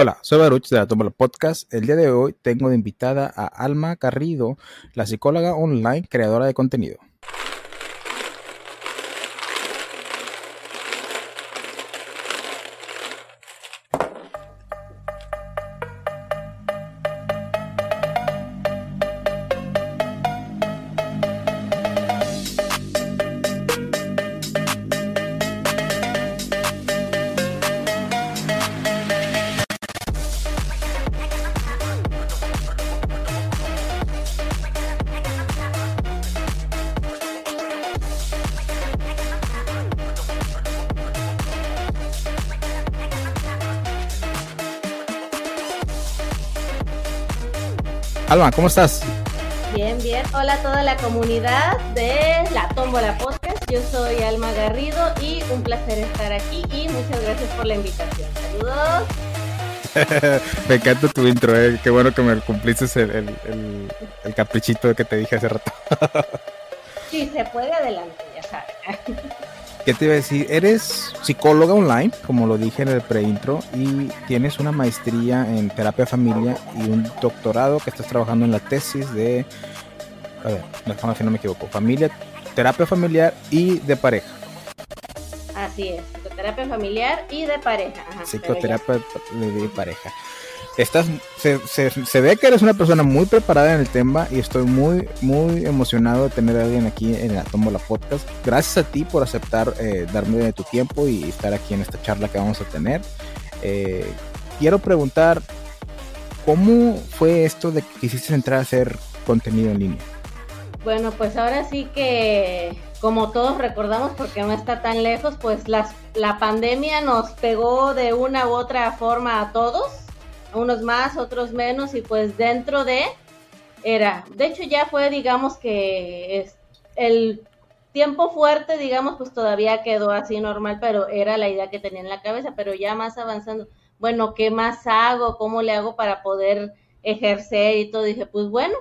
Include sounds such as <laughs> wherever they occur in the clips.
Hola, soy Baruch de la Tómbola Podcast. El día de hoy tengo de invitada a Alma Garrido, la psicóloga online, creadora de contenido. Alma, ¿cómo estás? Bien, bien. Hola a toda la comunidad de La Tómbola Podcast. Yo soy Alma Garrido y un placer estar aquí y muchas gracias por la invitación. Saludos. <laughs> me encanta tu intro, eh. qué bueno que me cumpliste el, el, caprichito que te dije hace rato. <laughs> sí, se puede sabes. ¿Qué te iba a decir? Eres psicóloga online, como lo dije en el preintro, y tienes una maestría en terapia familia y un doctorado que estás trabajando en la tesis de. A ver, no, si no me equivoco. Familia, terapia familiar y de pareja. Así es, terapia familiar y de pareja. Psicoterapia de pareja estás, se, se, ve que eres una persona muy preparada en el tema y estoy muy, muy emocionado de tener a alguien aquí en la Tomo la Podcast. Gracias a ti por aceptar eh, darme de tu tiempo y estar aquí en esta charla que vamos a tener. Eh, quiero preguntar, ¿cómo fue esto de que quisiste entrar a hacer contenido en línea? Bueno, pues ahora sí que, como todos recordamos, porque no está tan lejos, pues las, la pandemia nos pegó de una u otra forma a todos unos más, otros menos, y pues dentro de era, de hecho ya fue, digamos que es, el tiempo fuerte, digamos, pues todavía quedó así normal, pero era la idea que tenía en la cabeza, pero ya más avanzando, bueno, ¿qué más hago? ¿Cómo le hago para poder ejercer y todo? Dije, pues bueno,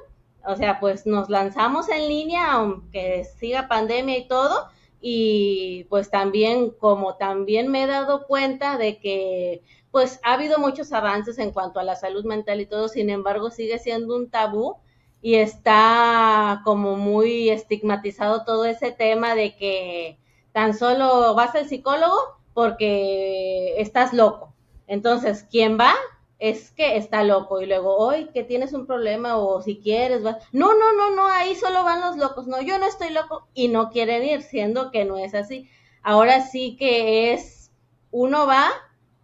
o sea, pues nos lanzamos en línea, aunque siga pandemia y todo, y pues también, como también me he dado cuenta de que pues ha habido muchos avances en cuanto a la salud mental y todo, sin embargo sigue siendo un tabú y está como muy estigmatizado todo ese tema de que tan solo vas al psicólogo porque estás loco. Entonces, ¿quién va? Es que está loco y luego, hoy que tienes un problema o si quieres, vas. No, no, no, no, ahí solo van los locos. No, yo no estoy loco y no quieren ir, siendo que no es así. Ahora sí que es, uno va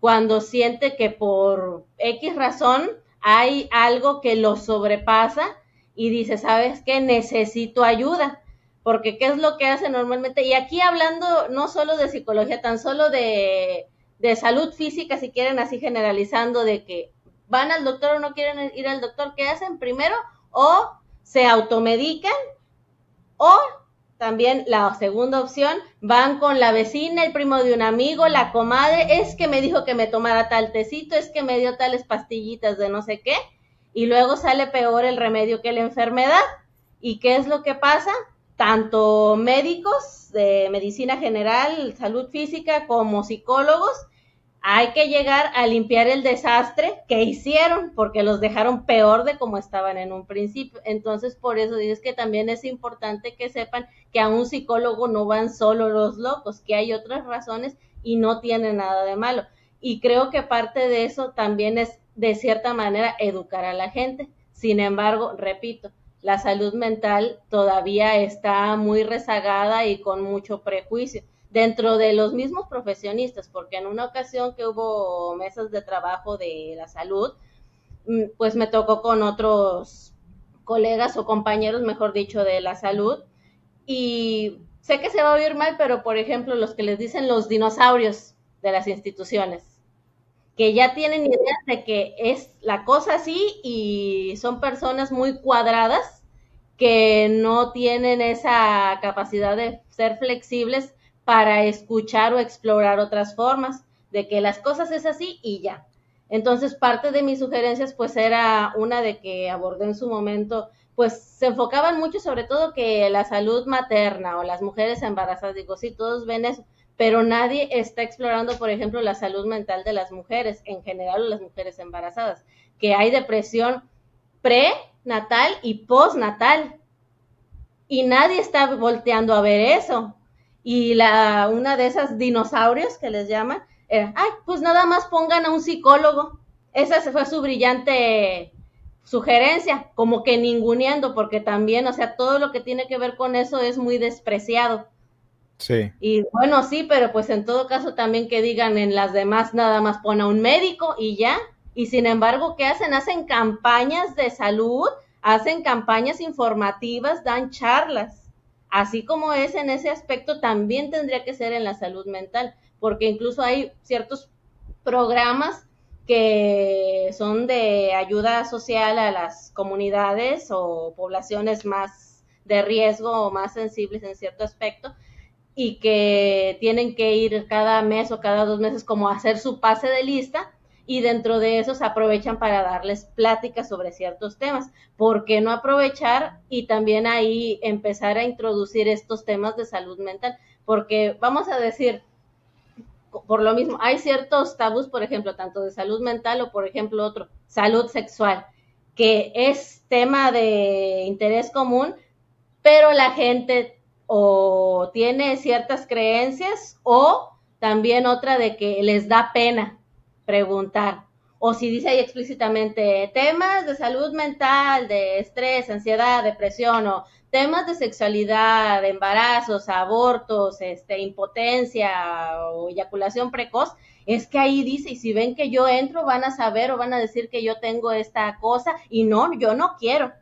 cuando siente que por X razón hay algo que lo sobrepasa y dice, ¿sabes qué? Necesito ayuda. Porque ¿qué es lo que hace normalmente? Y aquí hablando no solo de psicología, tan solo de, de salud física, si quieren así generalizando, de que van al doctor o no quieren ir al doctor, ¿qué hacen? Primero, o se automedican o también la segunda opción, van con la vecina, el primo de un amigo, la comadre, es que me dijo que me tomara tal tecito, es que me dio tales pastillitas de no sé qué, y luego sale peor el remedio que la enfermedad. ¿Y qué es lo que pasa? Tanto médicos de medicina general, salud física, como psicólogos, hay que llegar a limpiar el desastre que hicieron porque los dejaron peor de como estaban en un principio. Entonces, por eso dices que también es importante que sepan que a un psicólogo no van solo los locos, que hay otras razones y no tiene nada de malo. Y creo que parte de eso también es, de cierta manera, educar a la gente. Sin embargo, repito, la salud mental todavía está muy rezagada y con mucho prejuicio dentro de los mismos profesionistas, porque en una ocasión que hubo mesas de trabajo de la salud, mm, pues me tocó con otros colegas o compañeros, mejor dicho, de la salud, y sé que se va a oír mal, pero por ejemplo, los que les dicen los dinosaurios de las instituciones, que ya tienen idea de que es la cosa así y son personas muy cuadradas que no tienen esa capacidad de ser flexibles para escuchar o explorar otras formas, de que las cosas es así y ya. Entonces, parte de mis sugerencias, pues era una de que abordé en su momento, pues se enfocaban mucho sobre todo que la salud materna o las mujeres embarazadas, digo, sí, todos ven eso, pero nadie está explorando, por ejemplo, la salud mental de las mujeres, en general las mujeres embarazadas, que hay depresión prenatal y postnatal. Y nadie está volteando a ver eso. Y la, una de esas dinosaurios que les llaman, era, ay, pues nada más pongan a un psicólogo. Esa fue su brillante sugerencia, como que ninguneando, porque también, o sea, todo lo que tiene que ver con eso es muy despreciado. Sí. Y bueno, sí, pero pues en todo caso también que digan en las demás nada más pone a un médico y ya. Y sin embargo, ¿qué hacen? Hacen campañas de salud, hacen campañas informativas, dan charlas. Así como es en ese aspecto, también tendría que ser en la salud mental, porque incluso hay ciertos programas que son de ayuda social a las comunidades o poblaciones más de riesgo o más sensibles en cierto aspecto y que tienen que ir cada mes o cada dos meses como a hacer su pase de lista y dentro de eso se aprovechan para darles pláticas sobre ciertos temas. ¿Por qué no aprovechar y también ahí empezar a introducir estos temas de salud mental? Porque vamos a decir, por lo mismo, hay ciertos tabús, por ejemplo, tanto de salud mental o, por ejemplo, otro, salud sexual, que es tema de interés común, pero la gente o tiene ciertas creencias o también otra de que les da pena preguntar. O si dice ahí explícitamente temas de salud mental, de estrés, ansiedad, depresión o temas de sexualidad, embarazos, abortos, este, impotencia o eyaculación precoz, es que ahí dice, y si ven que yo entro, van a saber o van a decir que yo tengo esta cosa, y no, yo no quiero.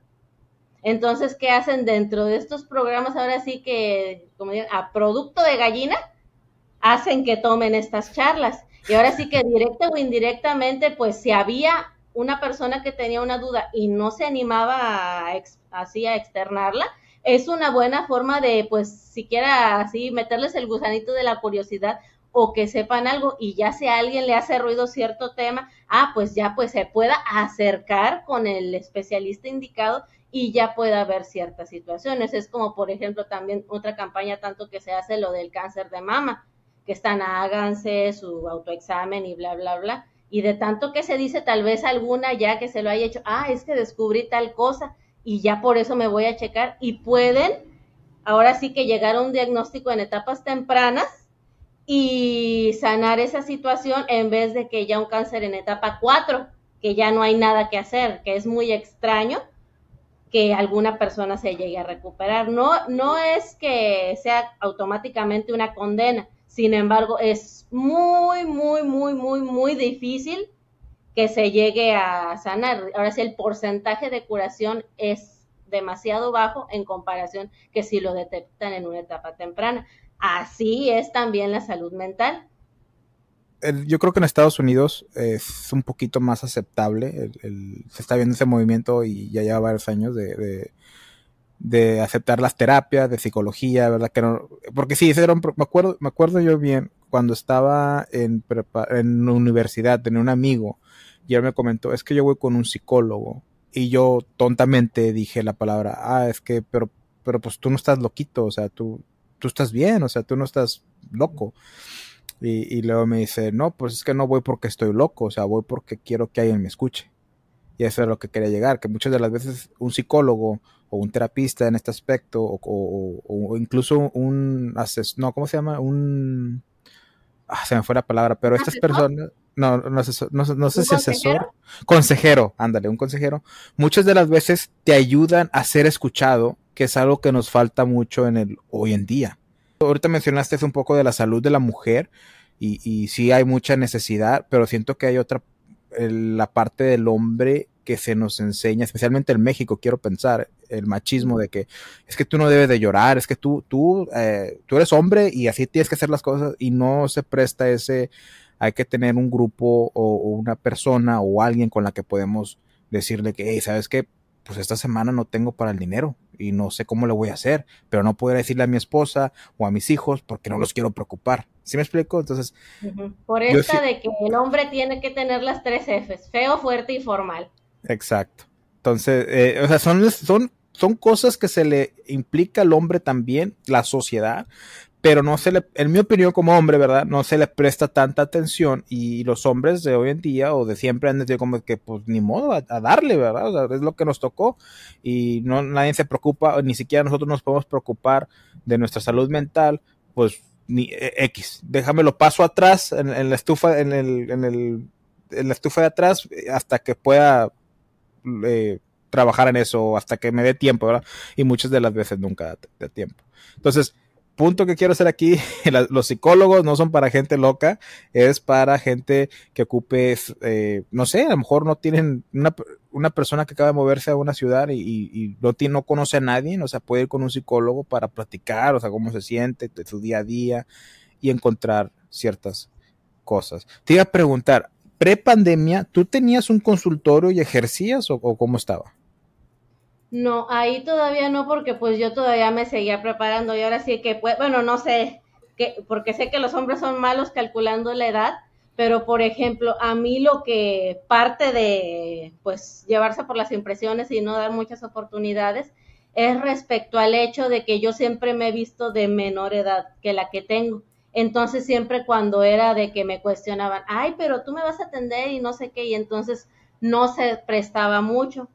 Entonces, ¿qué hacen dentro de estos programas? Ahora sí que, como digo, a producto de gallina, hacen que tomen estas charlas. Y ahora sí que directa o indirectamente, pues si había una persona que tenía una duda y no se animaba a así a externarla, es una buena forma de, pues, siquiera así meterles el gusanito de la curiosidad o que sepan algo y ya si a alguien le hace ruido cierto tema, ah, pues ya pues se pueda acercar con el especialista indicado y ya pueda ver ciertas situaciones. Es como, por ejemplo, también otra campaña tanto que se hace lo del cáncer de mama, que están, háganse su autoexamen y bla, bla, bla. Y de tanto que se dice, tal vez alguna ya que se lo haya hecho, ah, es que descubrí tal cosa y ya por eso me voy a checar y pueden ahora sí que llegar a un diagnóstico en etapas tempranas y sanar esa situación en vez de que ya un cáncer en etapa 4, que ya no hay nada que hacer, que es muy extraño que alguna persona se llegue a recuperar. No, no es que sea automáticamente una condena, sin embargo, es muy, muy, muy, muy, muy difícil que se llegue a sanar. Ahora sí, el porcentaje de curación es demasiado bajo en comparación que si lo detectan en una etapa temprana. Así es también la salud mental. yo creo que en Estados Unidos es un poquito más aceptable. se está viendo ese movimiento y ya lleva varios años de, aceptar las terapias, de psicología, ¿verdad? Que no, porque sí, ese era me, acuerdo, me acuerdo yo bien cuando estaba en, en universidad, tenía un amigo y él me comentó, es que yo voy con un psicólogo. Y yo tontamente dije la palabra, ah, es que, pero, pero pues tú no estás loquito, o sea, tú, tú estás bien, o sea, tú no estás loco. Y, y luego me dice, no, pues es que no voy porque estoy loco, o sea, voy porque quiero que alguien me escuche. Y eso es lo que quería llegar, que muchas de las veces un psicólogo o un terapista en este aspecto, o, o, incluso un asesor, no, ¿cómo se llama? Un... Ah, se me fue la palabra, pero estas personas no, no, no, no sé si asesor, consejero, ándale, un consejero, muchas de las veces te ayudan a ser escuchado, que es algo que nos falta mucho en el hoy en día. Ahorita mencionaste un poco de la salud de la mujer y, y sí hay mucha necesidad, pero siento que hay otra, la parte del hombre que se nos enseña, especialmente en México, quiero pensar, el machismo de que es que tú no debes de llorar, es que tú, tú, eh, tú eres hombre y así tienes que hacer las cosas y no se presta ese hay que tener un grupo o, una persona o alguien con la que podemos decirle que, hey, ¿sabes qué? Pues esta semana no tengo para el dinero y no sé cómo le voy a hacer, pero no puedo decirle a mi esposa o a mis hijos porque no los quiero preocupar. ¿Sí me explico? Entonces... Por esta de que el hombre tiene que tener las tres Fs, feo, fuerte y formal. Exacto. Entonces, eh, o sea, son, son, son cosas que se le implica al hombre también, la sociedad, pero no se le, en mi opinión como hombre, ¿verdad? No se le presta tanta atención y los hombres de hoy en día o de siempre han decidido como que pues ni modo a, darle, ¿verdad? O sea, es lo que nos tocó y no nadie se preocupa, ni siquiera nosotros nos podemos preocupar de nuestra salud mental, pues ni e, X, déjamelo paso atrás en, la estufa, en el, en el, en la estufa de atrás hasta que pueda eh, trabajar en eso, hasta que me dé tiempo. Y muchas de las veces nunca da tiempo. Entonces, punto que quiero hacer aquí, <laughs> los psicólogos no son para gente loca, es para gente que ocupe, eh, no sé, a lo mejor no tienen una, una, persona que acaba de moverse a una ciudad y, no, tiene, no conoce a nadie, o sea, puede ir con un psicólogo para platicar, o sea, cómo se siente, su día a día y encontrar ciertas cosas. Te iba a preguntar, pre-pandemia, ¿tú tenías un consultorio y ejercías o cómo estaba? No, ahí todavía no, porque pues yo todavía me seguía preparando y ahora sí que, pues, bueno, no sé, que, porque sé que los hombres son malos calculando la edad, pero por ejemplo, a mí lo que parte de, pues, llevarse por las impresiones y no dar muchas oportunidades es respecto al hecho de que yo siempre me he visto de menor edad que la que tengo. Entonces siempre cuando era de que me cuestionaban, ay, pero tú me vas a atender y no sé qué, y entonces no se prestaba mucho.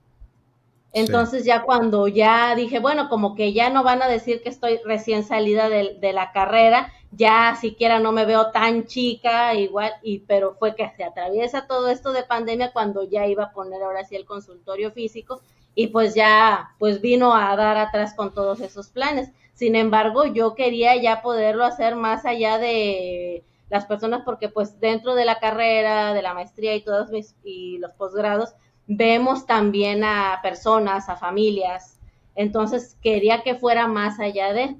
Entonces ya cuando ya dije, bueno, como que ya no van a decir que estoy recién salida de, la carrera, ya siquiera no me veo tan chica, igual, y pero fue que se atraviesa todo esto de pandemia cuando ya iba a poner ahora sí el consultorio físico y pues ya pues vino a dar atrás con todos esos planes. Sin embargo, yo quería ya poderlo hacer más allá de las personas porque pues dentro de la carrera, de la maestría y todos mis y los posgrados, vemos también a personas, a familias. Entonces quería que fuera más allá de.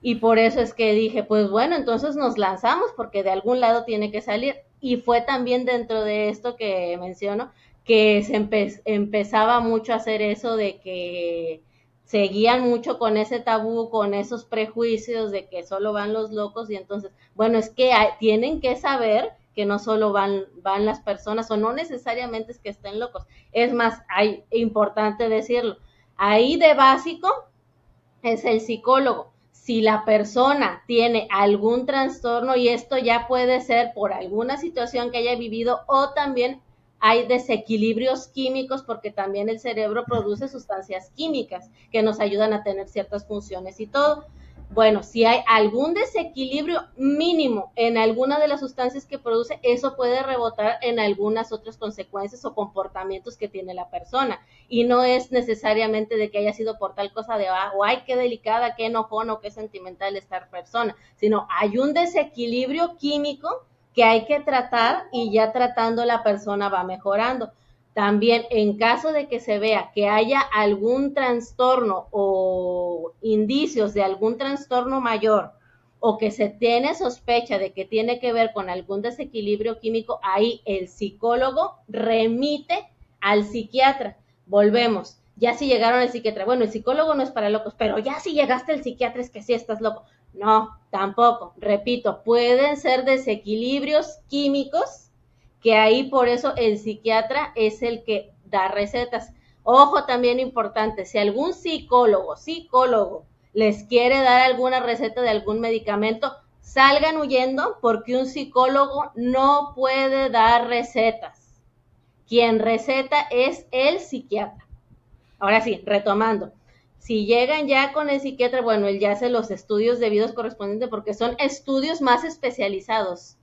Y por eso es que dije, pues bueno, entonces nos lanzamos porque de algún lado tiene que salir. Y fue también dentro de esto que menciono, que se empezaba mucho a hacer eso de que seguían mucho con ese tabú, con esos prejuicios de que solo van los locos y entonces, bueno, es que tienen que saber que no solo van, van las personas o no necesariamente es que estén locos. Es más, hay importante decirlo, ahí de básico es el psicólogo. Si la persona tiene algún trastorno y esto ya puede ser por alguna situación que haya vivido o también hay desequilibrios químicos porque también el cerebro produce sustancias químicas que nos ayudan a tener ciertas funciones y todo. Bueno, si hay algún desequilibrio mínimo en alguna de las sustancias que produce, eso puede rebotar en algunas otras consecuencias o comportamientos que tiene la persona. Y no es necesariamente de que haya sido por tal cosa de, ah, o ay, qué delicada, qué enojón o qué sentimental esta persona, sino hay un desequilibrio químico que hay que tratar y ya tratando la persona va mejorando. También en caso de que se vea que haya algún trastorno o indicios de algún trastorno mayor o que se tiene sospecha de que tiene que ver con algún desequilibrio químico, ahí el psicólogo remite al psiquiatra. Volvemos. Ya si llegaron al psiquiatra, bueno, el psicólogo no es para locos, pero ya si llegaste al psiquiatra es que sí estás loco. No, tampoco. Repito, pueden ser desequilibrios químicos que ahí por eso el psiquiatra es el que da recetas. Ojo también importante, si algún psicólogo, psicólogo les quiere dar alguna receta de algún medicamento, salgan huyendo porque un psicólogo no puede dar recetas. Quien receta es el psiquiatra. Ahora sí, retomando. Si llegan ya con el psiquiatra, bueno, él ya hace los estudios debidos correspondientes porque son estudios más especializados.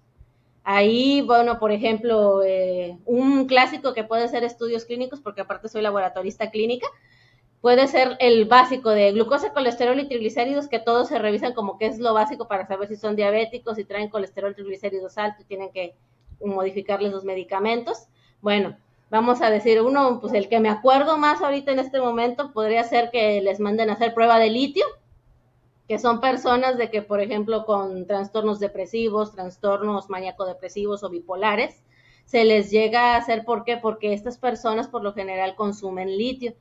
Ahí, bueno, por ejemplo, eh, un clásico que puede ser estudios clínicos, porque aparte soy laboratorista clínica, puede ser el básico de glucosa, colesterol y triglicéridos, que todos se revisan como que es lo básico para saber si son diabéticos, si traen colesterol, triglicéridos altos y tienen que modificarles los medicamentos. Bueno, vamos a decir uno, pues el que me acuerdo más ahorita en este momento podría ser que les manden a hacer prueba de litio, que son personas de que, por ejemplo, con trastornos depresivos, trastornos maníaco-depresivos o bipolares, se les llega a hacer, ¿por qué? Porque estas personas por lo general consumen litio.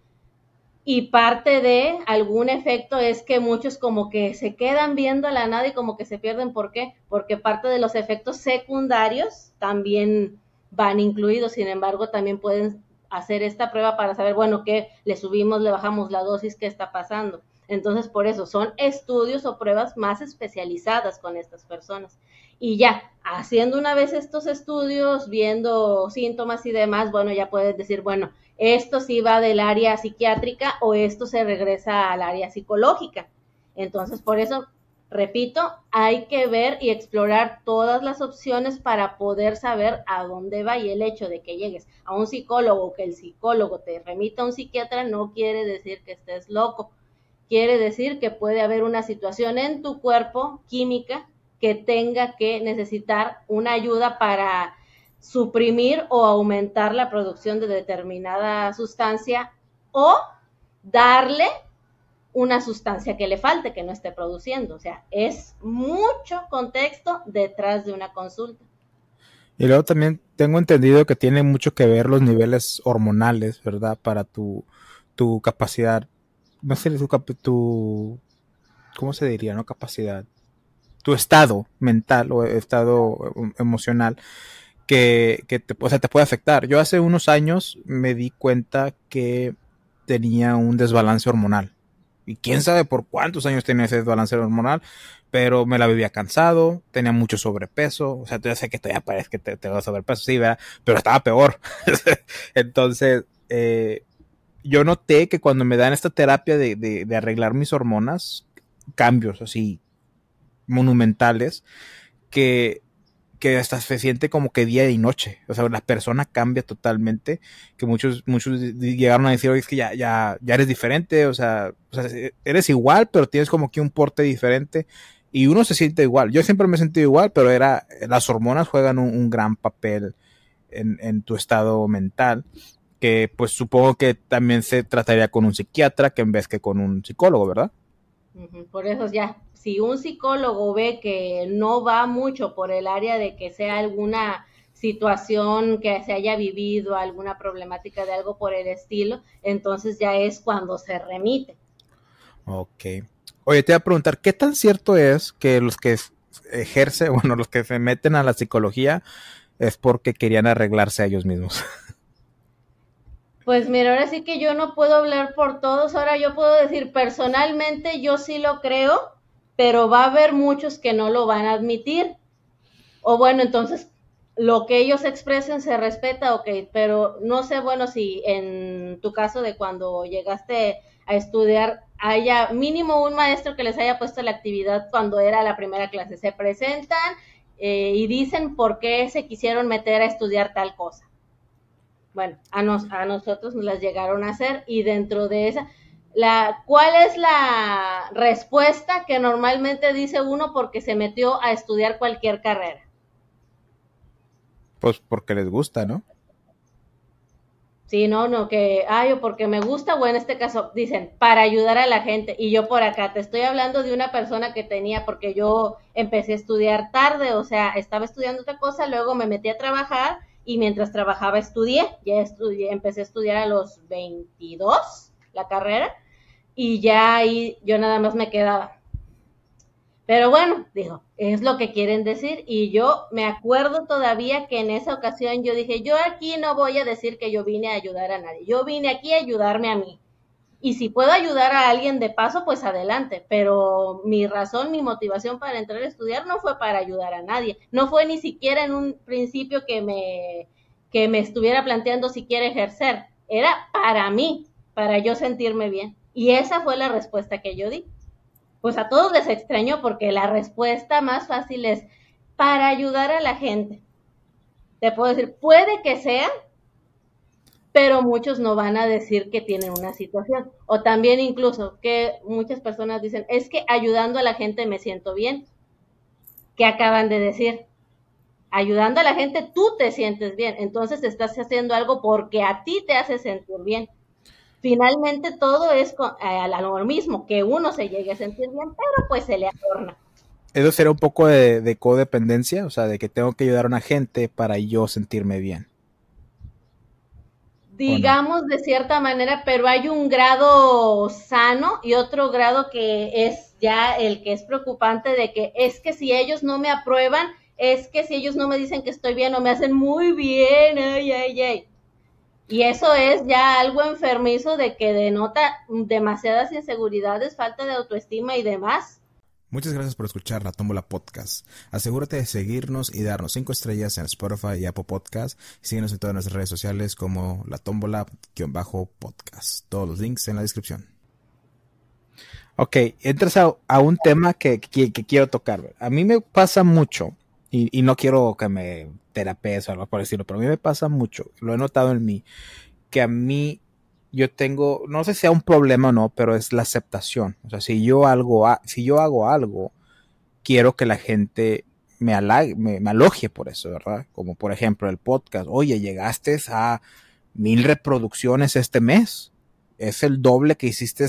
Y parte de algún efecto es que muchos como que se quedan viendo la nada y como que se pierden. ¿Por qué? Porque parte de los efectos secundarios también van incluidos. Sin embargo, también pueden hacer esta prueba para saber, bueno, qué le subimos, le bajamos la dosis, qué está pasando. Entonces, por eso son estudios o pruebas más especializadas con estas personas. Y ya, haciendo una vez estos estudios, viendo síntomas y demás, bueno, ya puedes decir, bueno, esto sí va del área psiquiátrica o esto se regresa al área psicológica. Entonces, por eso, repito, hay que ver y explorar todas las opciones para poder saber a dónde va y el hecho de que llegues a un psicólogo o que el psicólogo te remita a un psiquiatra no quiere decir que estés loco. Quiere decir que puede haber una situación en tu cuerpo química que tenga que necesitar una ayuda para suprimir o aumentar la producción de determinada sustancia o darle una sustancia que le falte, que no esté produciendo. O sea, es mucho contexto detrás de una consulta. Y luego también tengo entendido que tiene mucho que ver los niveles hormonales, ¿verdad? Para tu, tu capacidad, no sé, tu, tu, ¿cómo se diría? No capacidad, tu estado mental o estado emocional que, que te, o sea, te puede afectar. Yo hace unos años me di cuenta que tenía un desbalance hormonal. Y quién sabe por cuántos años tenía ese desbalance hormonal, pero me la vivía cansado, tenía mucho sobrepeso, o sea, ya sé que todavía parece que te, te sobrepeso, sí, ¿verdad? Pero estaba peor. <laughs> Entonces, eh, yo noté que cuando me dan esta terapia de, de, de arreglar mis hormonas, cambios así monumentales que, que hasta se siente como que día y noche. O sea, la persona cambia totalmente. Que muchos, muchos llegaron a decir, oye, es que ya, ya, ya eres diferente. O sea, sea, eres igual, pero tienes como que un porte diferente. Y uno se siente igual. Yo siempre me he sentido igual, pero era, las hormonas juegan un, gran papel en, tu estado mental. Que pues supongo que también se trataría con un psiquiatra que en vez que con un psicólogo, ¿verdad? Por eso ya si un psicólogo ve que no va mucho por el área de que sea alguna situación que se haya vivido, alguna problemática de algo por el estilo, entonces ya es cuando se remite. Ok. Oye, te voy a preguntar, ¿qué tan cierto es que los que ejercen, <laughs> bueno, los que se meten a la psicología es porque querían arreglarse a ellos mismos? <laughs> Pues mira, ahora sí que yo no puedo hablar por todos, ahora yo puedo decir personalmente, yo sí lo creo, pero va a haber muchos que no lo van a admitir. O bueno, entonces lo que ellos expresen se respeta, ok, pero no sé, bueno, si en tu caso de cuando llegaste a estudiar haya mínimo un maestro que les haya puesto la actividad cuando era la primera clase. Se presentan eh, y dicen por qué se quisieron meter a estudiar tal cosa. Bueno, a, nos, a nosotros nos las llegaron a hacer y dentro de esa, la, ¿Cuál es la respuesta que normalmente dice uno porque se metió a estudiar cualquier carrera? Pues porque les gusta, ¿no? Sí, no, no, que, ay, o porque me gusta, o en este caso dicen, para ayudar a la gente. Y yo por acá te estoy hablando de una persona que tenía, porque yo empecé a estudiar tarde, o sea, estaba estudiando otra cosa, luego me metí a trabajar y mientras trabajaba estudié, ya estudié, empecé a estudiar a los 22 la carrera y ya ahí yo nada más me quedaba. Pero bueno, dijo, es lo que quieren decir y yo me acuerdo todavía que en esa ocasión yo dije, yo aquí no voy a decir que yo vine a ayudar a nadie, yo vine aquí a ayudarme a mí. Y si puedo ayudar a alguien de paso, pues adelante. Pero mi razón, mi motivación para entrar a estudiar no fue para ayudar a nadie. No fue ni siquiera en un principio que me, que me estuviera planteando si quiere ejercer. Era para mí, para yo sentirme bien. Y esa fue la respuesta que yo di. Pues a todos les extrañó porque la respuesta más fácil es para ayudar a la gente. Te puedo decir, puede que sea, pero muchos no van a decir que tienen una situación. O también incluso que muchas personas dicen, es que ayudando a la gente me siento bien. ¿Qué acaban de decir? Ayudando a la gente tú te sientes bien. Entonces estás haciendo algo porque a ti te hace sentir bien finalmente todo es eh, al lo mismo, que uno se llegue a sentir bien, pero pues se le adorna. Eso será un poco de, codependencia, o sea, de que tengo que ayudar a una gente para yo sentirme bien. Digamos de cierta manera, pero hay un grado sano y otro grado que es ya el que es preocupante de que es que si ellos no me aprueban, es que si ellos no me dicen que estoy bien o me hacen muy bien, ay, ay, ay Y eso es ya algo enfermizo de que denota demasiadas inseguridades, falta de autoestima y demás. Muchas gracias por escuchar La Tómbola Podcast. Asegúrate de seguirnos y darnos cinco estrellas en Spotify y Apple Podcast. Síguenos en todas nuestras redes sociales como La Tómbola-podcast. Todos los links en la descripción. Ok, entras a, un tema que, quiero tocar. A mí me pasa mucho, y, no quiero que me terapees o algo por decirlo, pero a mí me pasa mucho, lo he notado en mí, que a mí yo tengo, no sé si sea un problema o no, pero es la aceptación. O sea, si yo, algo, si yo hago algo, quiero que la gente me, me, me por eso, ¿verdad? Como por ejemplo el podcast. Oye, llegaste a mil reproducciones este mes. Es el doble que hiciste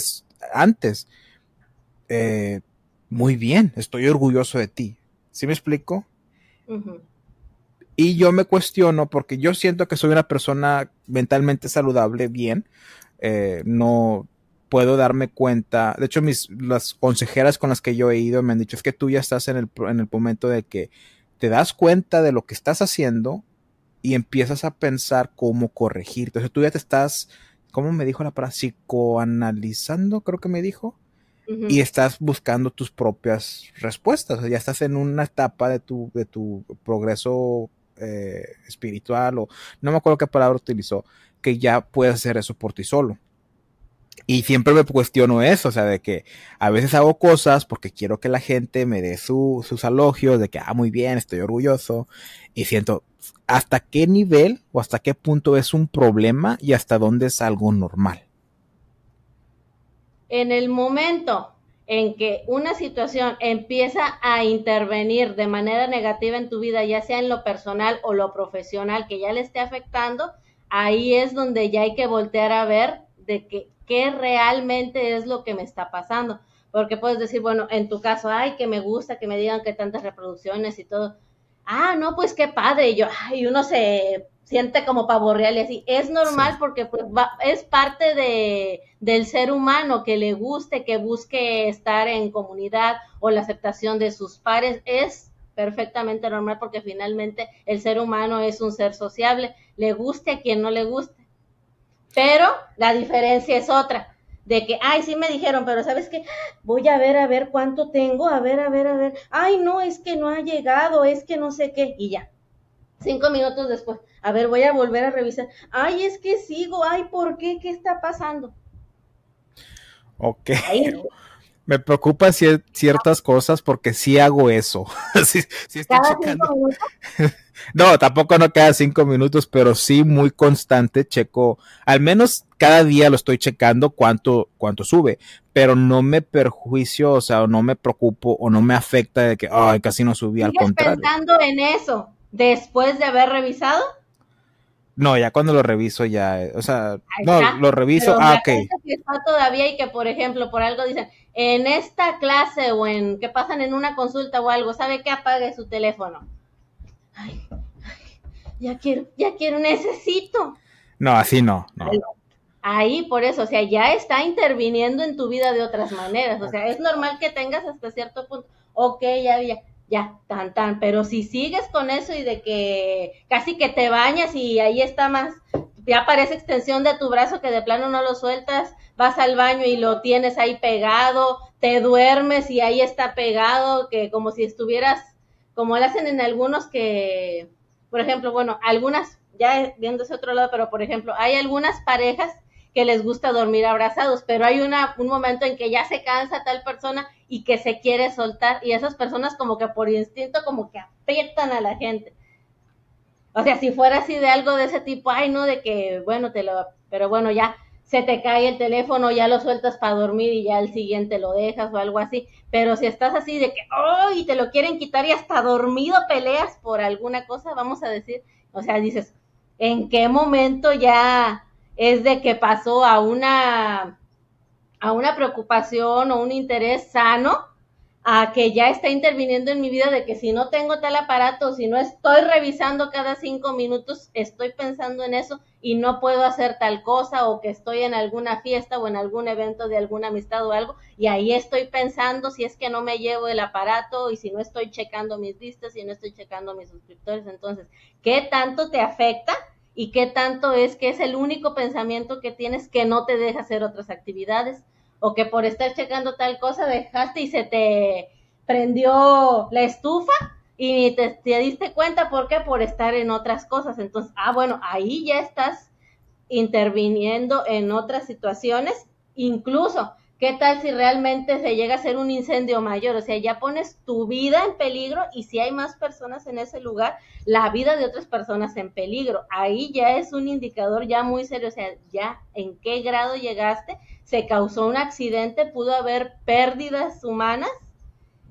antes. Eh, muy bien, estoy orgulloso de ti. ¿Sí me explico? Y yo me cuestiono porque yo siento que soy una persona mentalmente saludable, bien. Eh, no puedo darme cuenta. De hecho, mis, las consejeras con las que yo he ido me han dicho es que tú ya estás en el, en el momento de que te das cuenta de lo que estás haciendo y empiezas a pensar cómo corregir. Entonces tú ya te estás, ¿cómo me dijo la palabra? Psicoanalizando, creo que me dijo y estás buscando tus propias respuestas. ya estás en una etapa de tu, de tu progreso eh, espiritual o no me acuerdo qué palabra utilizó, que ya puedes hacer eso por ti solo. Y siempre me cuestiono eso, o sea, de que a veces hago cosas porque quiero que la gente me dé su, sus alogios, de que, ah, muy bien, estoy orgulloso, y siento hasta qué nivel o hasta qué punto es un problema y hasta dónde es algo normal en el momento en que una situación empieza a intervenir de manera negativa en tu vida, ya sea en lo personal o lo profesional, que ya le esté afectando, ahí es donde ya hay que voltear a ver de que, qué realmente es lo que me está pasando. Porque puedes decir, bueno, en tu caso, ay, que me gusta que me digan que tantas reproducciones y todo. Ah, no, pues qué padre. Y yo, ay, uno se siente como pavo real y así. Es normal porque pues, es parte de, del ser humano que le guste, que busque estar en comunidad o la aceptación de sus pares. Es perfectamente normal porque finalmente el ser humano es un ser sociable, le guste a quien no le guste. Pero la diferencia es otra, de que, ay, sí me dijeron, pero ¿sabes qué? Voy a ver, a ver cuánto tengo, a ver, a ver, a ver. Ay, no, es que no ha llegado, es que no sé qué, y ya. Cinco minutos después, a ver, voy a volver a revisar. Ay, es que sigo, ay, ¿por qué? ¿Qué está pasando? Ok. Me preocupa ciertas cosas porque sí hago eso. <laughs> <laughs> no, tampoco no cada cinco minutos, pero sí muy constante. Checo, al menos cada día lo estoy checando cuánto, cuánto sube, pero no me perjuicio, o sea, no me preocupo o no me afecta de que, ay, casi no subí al contrario. pensando en eso después de haber revisado? No, ya cuando lo reviso ya, o sea, no, lo reviso, ah, ok. Que está todavía y que, por ejemplo, por algo dicen, en esta clase o en que pasan en una consulta o algo, ¿sabe qué? Apague su teléfono. Ay, ya quiero, ya quiero, necesito. No, así no, no. Ahí, por eso, o sea, ya está interviniendo en tu vida de otras maneras. O sea, es normal que tengas hasta cierto punto, ok, ya, ya, ya, tan, tan, pero si sigues con eso y de que casi que te bañas y ahí está más, ya parece extensión de tu brazo que de plano no lo sueltas, vas al baño y lo tienes ahí pegado, te duermes y ahí está pegado, que como si estuvieras, como lo hacen en algunos que, por ejemplo, bueno, algunas, ya viéndose otro lado, pero por ejemplo, hay algunas parejas que les gusta dormir abrazados, pero hay una, un momento en que ya se cansa tal persona y que se quiere soltar y esas personas como que por instinto como que aprietan a la gente. O sea, si fuera así de algo de ese tipo, ay, no, de que, bueno, te lo, pero bueno, ya se te cae el teléfono, ya lo sueltas para dormir y ya el siguiente lo dejas o algo así. Pero si estás así de que, oh, y te lo quieren quitar y hasta dormido peleas por alguna cosa, vamos a decir, o sea, dices, ¿en qué momento ya es de que pasó a una, a una preocupación o un interés sano a que ya está interviniendo en mi vida de que si no tengo tal aparato, si no estoy revisando cada cinco minutos, estoy pensando en eso y no puedo hacer tal cosa o que estoy en alguna fiesta o en algún evento de alguna amistad o algo y ahí estoy pensando si es que no me llevo el aparato y si no estoy checando mis vistas y no estoy checando mis suscriptores. Entonces, ¿qué tanto te afecta y qué tanto es que es el único pensamiento que tienes que no te deja hacer otras actividades o que por estar checando tal cosa dejaste y se te prendió la estufa y te, te diste cuenta por qué por estar en otras cosas. Entonces, ah, bueno, ahí ya estás interviniendo en otras situaciones, incluso ¿Qué tal si realmente se llega a ser un incendio mayor? O sea, ya pones tu vida en peligro y si hay más personas en ese lugar, la vida de otras personas en peligro. Ahí ya es un indicador ya muy serio, o sea, ya en qué grado llegaste, se causó un accidente, pudo haber pérdidas humanas.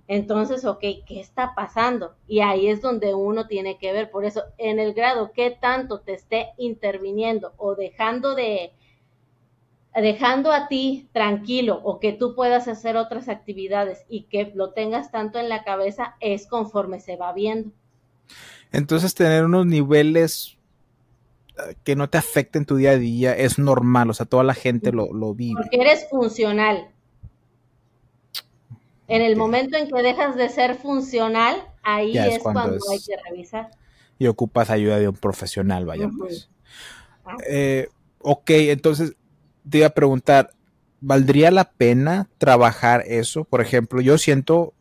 Entonces, ok, ¿qué está pasando? Y ahí es donde uno tiene que ver. Por eso, en el grado que tanto te esté interviniendo o dejando de, dejando a ti tranquilo o que tú puedas hacer otras actividades y que lo tengas tanto en la cabeza es conforme se va viendo. Entonces tener unos niveles eh, que no te afecten tu día a día es normal, o sea, toda la gente lo, lo vive. Porque eres funcional. En el momento en que dejas de ser funcional, ahí es, cuando, hay que revisar. Y ocupas ayuda de un profesional, vaya pues. Ah. Eh, ok, entonces te iba a preguntar, ¿valdría la pena trabajar eso? Por ejemplo, yo siento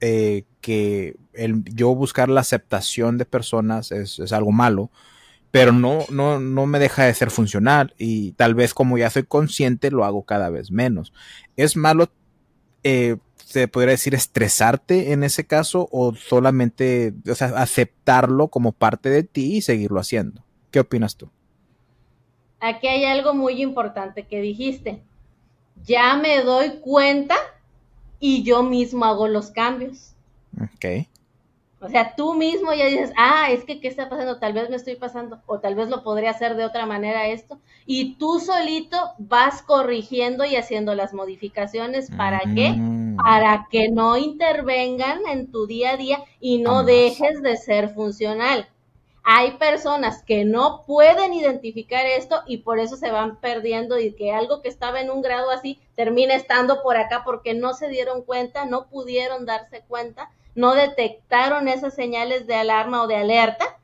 eh, que el, yo buscar la aceptación de personas es, algo malo, pero no, no, no me deja de ser funcional y tal vez como ya soy consciente lo hago cada vez menos. ¿Es malo, eh, se podría decir, estresarte en ese caso o solamente o sea, aceptarlo como parte de ti y seguirlo haciendo? ¿Qué opinas tú? Aquí hay algo muy importante que dijiste. Ya me doy cuenta y yo mismo hago los cambios. Ok. O sea, tú mismo ya dices, ah, es que, ¿qué está pasando? Tal vez me estoy pasando, o tal vez lo podría hacer de otra manera esto. Y tú solito vas corrigiendo y haciendo las modificaciones. ¿Para qué? Mm. Para que no intervengan en tu día a día y no dejes de ser funcional hay personas que no pueden identificar esto y por eso se van perdiendo y que algo que estaba en un grado así termina estando por acá porque no se dieron cuenta, no pudieron darse cuenta, no detectaron esas señales de alarma o de alerta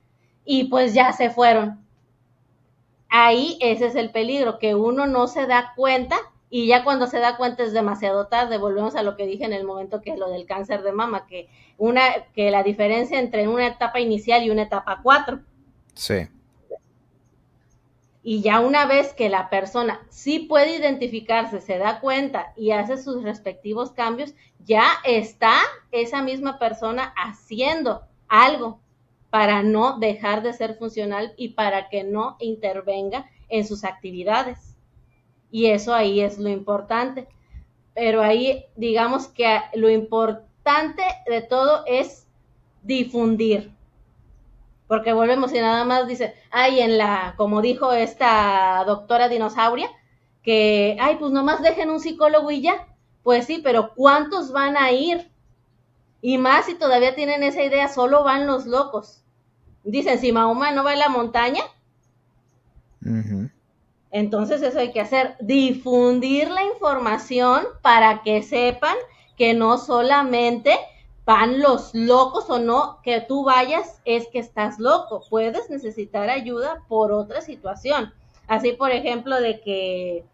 y pues ya se fueron. Ahí ese es el peligro, que uno no se da cuenta y ya cuando se da cuenta es demasiado tarde. Volvemos a lo que dije en el momento que es lo del cáncer de mama, que una que la diferencia entre una etapa inicial y una etapa 4. Sí. Y ya una vez que la persona sí puede identificarse, se da cuenta y hace sus respectivos cambios, ya está esa misma persona haciendo algo para no dejar de ser funcional y para que no intervenga en sus actividades. Y eso ahí es lo importante. Pero ahí digamos que lo importante de todo es difundir. Porque volvemos y nada más dice, ay, en la, como dijo esta doctora dinosauria, que, ay, pues nomás dejen un psicólogo y ya. Pues sí, pero ¿cuántos van a ir? Y más si todavía tienen esa idea, solo van los locos. Dicen, si Mahoma no va a la montaña, entonces eso hay que hacer, difundir la información para que sepan que no solamente van los locos o no, que tú vayas es que estás loco, puedes necesitar ayuda por otra situación. Así, por ejemplo, de que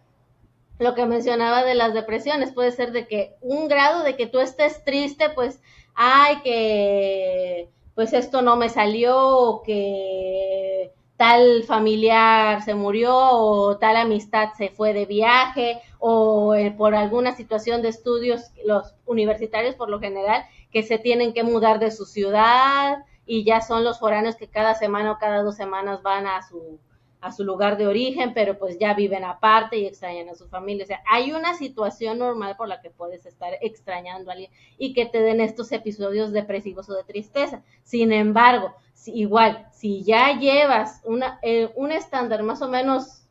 lo que mencionaba de las depresiones puede ser de que un grado de que tú estés triste, pues, ay, que pues esto no me salió, o que tal familiar se murió o tal amistad se fue de viaje o eh, por alguna situación de estudios, los universitarios por lo general, que se tienen que mudar de su ciudad y ya son los foráneos que cada semana o cada dos semanas van a su a su lugar de origen, pero pues ya viven aparte y extrañan a su familia. O sea, hay una situación normal por la que puedes estar extrañando a alguien y que te den estos episodios depresivos o de tristeza. Sin embargo, si, igual, si ya llevas una, eh, un estándar más o menos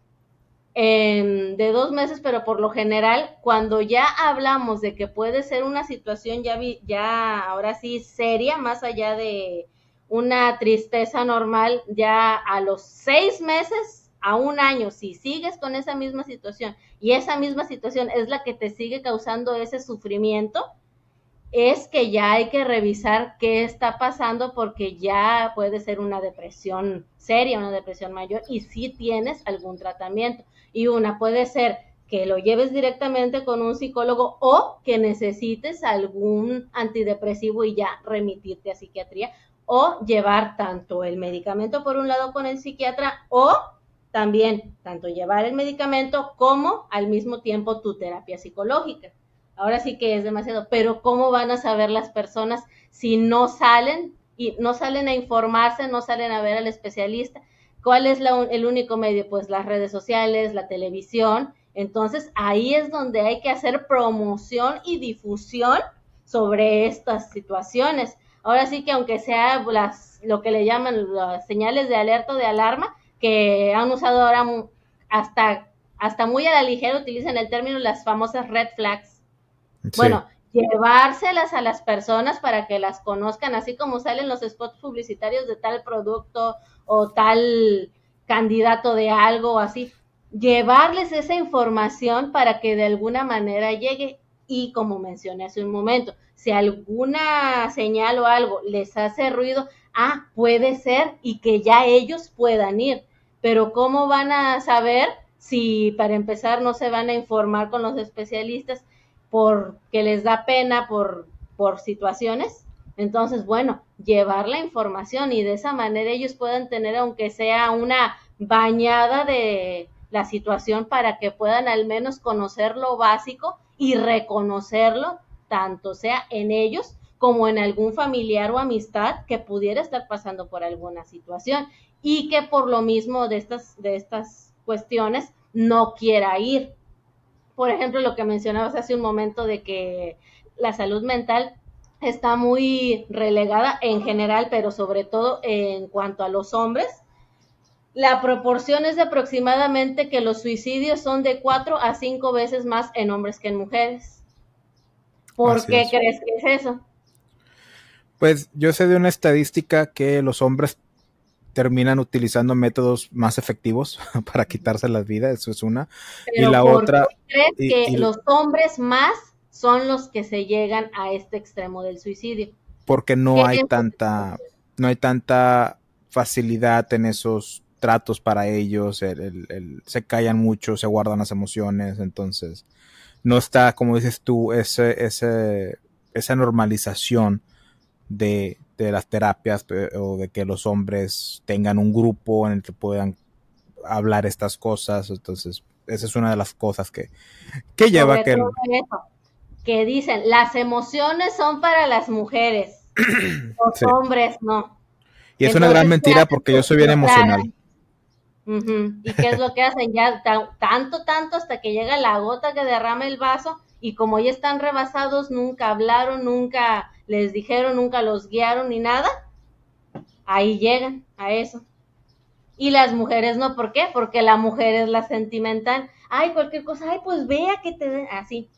de dos meses, pero por lo general, cuando ya hablamos de que puede ser una situación ya, ya ahora sí seria, más allá de una tristeza normal ya a los seis meses a un año, si sigues con esa misma situación y esa misma situación es la que te sigue causando ese sufrimiento, es que ya hay que revisar qué está pasando porque ya puede ser una depresión seria, una depresión mayor y si tienes algún tratamiento. Y una puede ser que lo lleves directamente con un psicólogo o que necesites algún antidepresivo y ya remitirte a psiquiatría o llevar tanto el medicamento por un lado con el psiquiatra o también tanto llevar el medicamento como al mismo tiempo tu terapia psicológica. Ahora sí que es demasiado, pero ¿cómo van a saber las personas si no salen y no salen a informarse, no salen a ver al especialista? ¿Cuál es el único medio? Pues las redes sociales, la televisión. Entonces ahí es donde hay que hacer promoción y difusión sobre estas situaciones ahora sí que aunque sea las, lo que le llaman las señales de alerta o de alarma, que han usado ahora hasta, hasta muy a la ligera, utilizan el término las famosas red flags. Bueno, llevárselas a las personas para que las conozcan, así como salen los spots publicitarios de tal producto o tal candidato de algo o así, llevarles esa información para que de alguna manera llegue y como mencioné hace un momento, si alguna señal o algo les hace ruido, ah, puede ser y que ya ellos puedan ir. Pero ¿cómo van a saber si para empezar no se van a informar con los especialistas porque les da pena por, por situaciones? Entonces, bueno, llevar la información y de esa manera ellos puedan tener, aunque sea una bañada de la situación para que puedan al menos conocer lo básico y reconocerlo, tanto sea en ellos como en algún familiar o amistad que pudiera estar pasando por alguna situación y que por lo mismo de estas, de estas cuestiones no quiera ir. Por ejemplo, lo que mencionabas hace un momento de que la salud mental está muy relegada en general, pero sobre todo en cuanto a los hombres, la proporción es de aproximadamente que los suicidios son de cuatro a cinco veces más en hombres que en mujeres. ¿Por qué crees que es eso? Pues yo sé de una estadística que los hombres terminan utilizando métodos más efectivos <laughs> para quitarse la vida, eso es una. y la otra. ¿Crees que los hombres más son los que se llegan a este extremo del suicidio? Porque no hay tanta, no hay tanta facilidad en esos tratos para ellos, se callan mucho, se guardan las emociones, entonces no está, como dices tú, ese, ese, esa normalización de, las terapias o de que los hombres tengan un grupo en el que puedan hablar estas cosas, entonces esa es una de las cosas que, que lleva que... que dicen, las emociones son para las mujeres, <clears throat> los hombres no. Y es una gran mentira porque yo soy bien emocional. ¿Y qué es lo que hacen? Ya tanto, tanto hasta que llega la gota que derrama el vaso y como ya están rebasados, nunca hablaron, nunca les dijeron, nunca los guiaron ni nada, ahí llegan a eso. Y las mujeres no, ¿por qué? Porque la mujer es la sentimental. Ay, cualquier cosa, ay, pues vea que te así.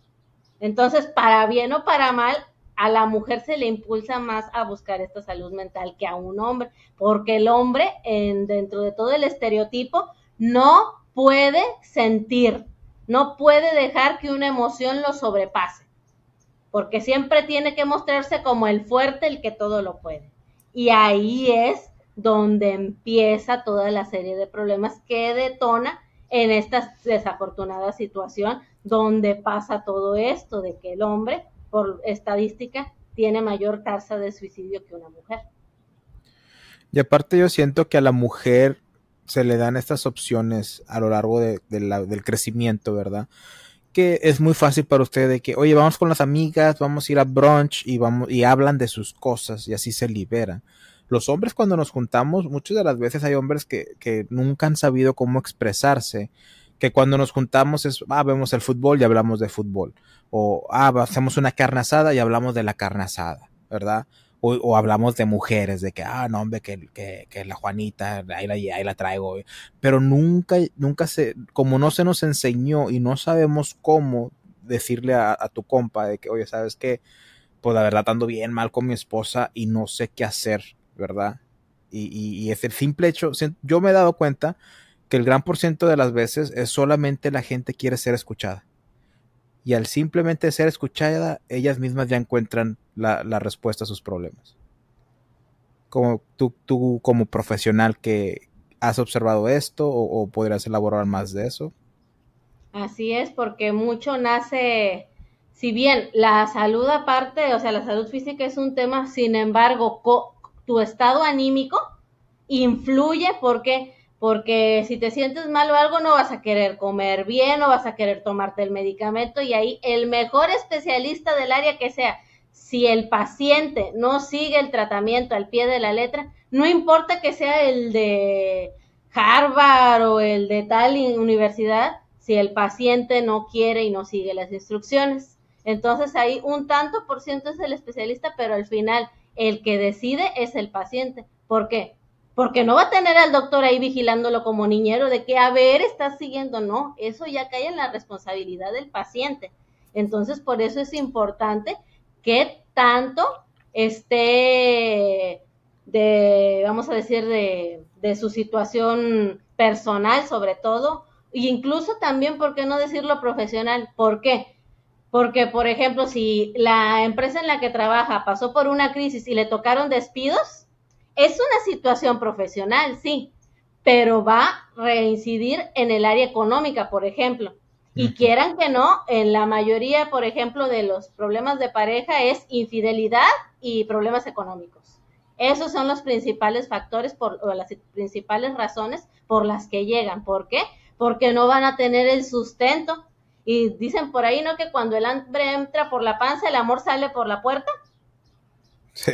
Entonces, para bien o para mal, a la mujer se le impulsa más a buscar esta salud mental que a un hombre, porque el hombre, en, dentro de todo el estereotipo, no puede sentir, no puede dejar que una emoción lo sobrepase, porque siempre tiene que mostrarse como el fuerte, el que todo lo puede. Y ahí es donde empieza toda la serie de problemas que detona en esta desafortunada situación donde pasa todo esto de que el hombre por estadística, tiene mayor tasa de suicidio que una mujer. Y aparte yo siento que a la mujer se le dan estas opciones a lo largo de, del crecimiento, ¿verdad? Que es muy fácil para usted de que, oye, vamos con las amigas, vamos a ir a brunch y vamos y hablan de sus cosas y así se liberan. Los hombres cuando nos juntamos, muchas de las veces hay hombres que nunca han sabido cómo expresarse que cuando nos juntamos es, ah, vemos el fútbol y hablamos de fútbol. O, ah, hacemos una carne asada y hablamos de la carne asada, ¿verdad? O, o hablamos de mujeres, de que, ah, no, hombre, que, que, la Juanita, ahí la, ahí la traigo. Pero nunca, nunca se, como no se nos enseñó y no sabemos cómo decirle a, a tu compa de que, oye, ¿sabes qué? Pues la verdad ando bien mal con mi esposa y no sé qué hacer, ¿verdad? Y, y, y es el simple hecho, yo me he dado cuenta que el gran por ciento de las veces es solamente la gente quiere ser escuchada. y al simplemente ser escuchada, ellas mismas ya encuentran la, respuesta a sus problemas. Como tú, tú como profesional que has observado esto o, o podrías elaborar más de eso. Así es, porque mucho nace, si bien la salud aparte, o sea, la salud física es un tema, sin embargo, tu estado anímico influye porque porque si te sientes mal o algo no vas a querer comer bien, no vas a querer tomarte el medicamento y ahí el mejor especialista del área que sea, si el paciente no sigue el tratamiento al pie de la letra, no importa que sea el de Harvard o el de tal universidad, si el paciente no quiere y no sigue las instrucciones. Entonces ahí un tanto por ciento es el especialista, pero al final el que decide es el paciente. ¿Por qué? Porque no va a tener al doctor ahí vigilándolo como niñero de que, a ver, está siguiendo, no, eso ya cae en la responsabilidad del paciente. Entonces, por eso es importante que tanto esté de, vamos a decir, de, de su situación personal sobre todo, e incluso también, ¿por qué no decirlo profesional? ¿Por qué? Porque, por ejemplo, si la empresa en la que trabaja pasó por una crisis y le tocaron despidos, es una situación profesional, sí, pero va a reincidir en el área económica, por ejemplo. Y quieran que no, en la mayoría, por ejemplo, de los problemas de pareja es infidelidad y problemas económicos. Esos son los principales factores por, o las principales razones por las que llegan. ¿Por qué? Porque no van a tener el sustento. Y dicen por ahí, ¿no? Que cuando el hambre entra por la panza, el amor sale por la puerta. Sí.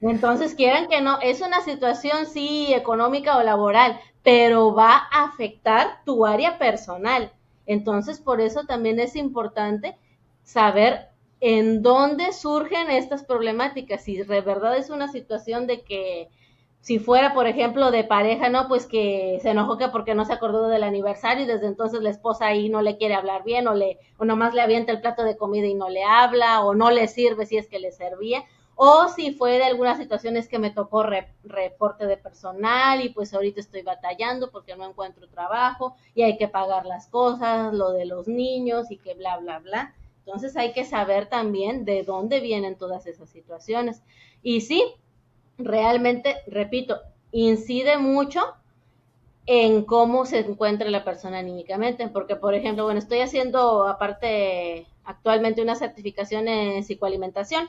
Entonces, quieran que no, es una situación sí económica o laboral, pero va a afectar tu área personal. Entonces, por eso también es importante saber en dónde surgen estas problemáticas. Si de verdad es una situación de que, si fuera, por ejemplo, de pareja, ¿no? Pues que se enojó que porque no se acordó del aniversario y desde entonces la esposa ahí no le quiere hablar bien o, le, o nomás le avienta el plato de comida y no le habla o no le sirve si es que le servía o si fue de algunas situaciones que me tocó reporte de personal y pues ahorita estoy batallando porque no encuentro trabajo y hay que pagar las cosas, lo de los niños y que bla, bla, bla. Entonces hay que saber también de dónde vienen todas esas situaciones. Y sí, realmente, repito, incide mucho en cómo se encuentra la persona anímicamente, porque por ejemplo, bueno, estoy haciendo aparte actualmente una certificación en psicoalimentación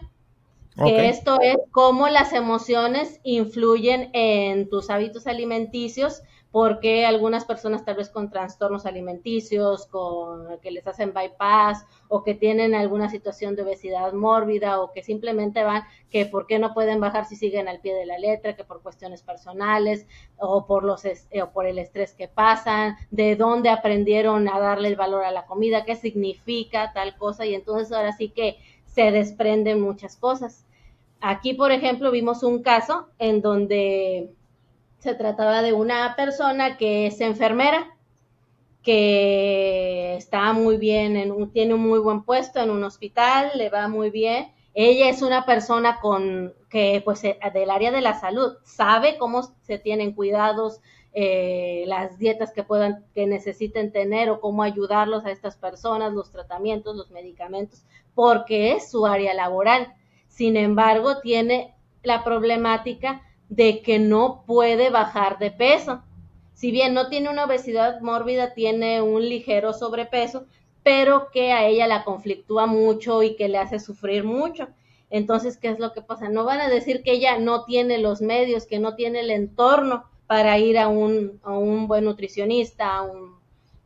que esto es cómo las emociones influyen en tus hábitos alimenticios, porque algunas personas tal vez con trastornos alimenticios, con que les hacen bypass o que tienen alguna situación de obesidad mórbida o que simplemente van que por qué no pueden bajar si siguen al pie de la letra, que por cuestiones personales o por los eh, o por el estrés que pasan, de dónde aprendieron a darle el valor a la comida, qué significa tal cosa y entonces ahora sí que se desprenden muchas cosas. Aquí, por ejemplo, vimos un caso en donde se trataba de una persona que es enfermera, que está muy bien, en tiene un muy buen puesto en un hospital, le va muy bien. Ella es una persona con que, pues, eh, del área de la salud, sabe cómo se tienen cuidados, eh, las dietas que puedan, que necesiten tener o cómo ayudarlos a estas personas, los tratamientos, los medicamentos, porque es su área laboral. Sin embargo, tiene la problemática de que no puede bajar de peso. Si bien no tiene una obesidad mórbida, tiene un ligero sobrepeso, pero que a ella la conflictúa mucho y que le hace sufrir mucho. Entonces, ¿qué es lo que pasa? No van a decir que ella no tiene los medios, que no tiene el entorno para ir a un, a un buen nutricionista, a, un,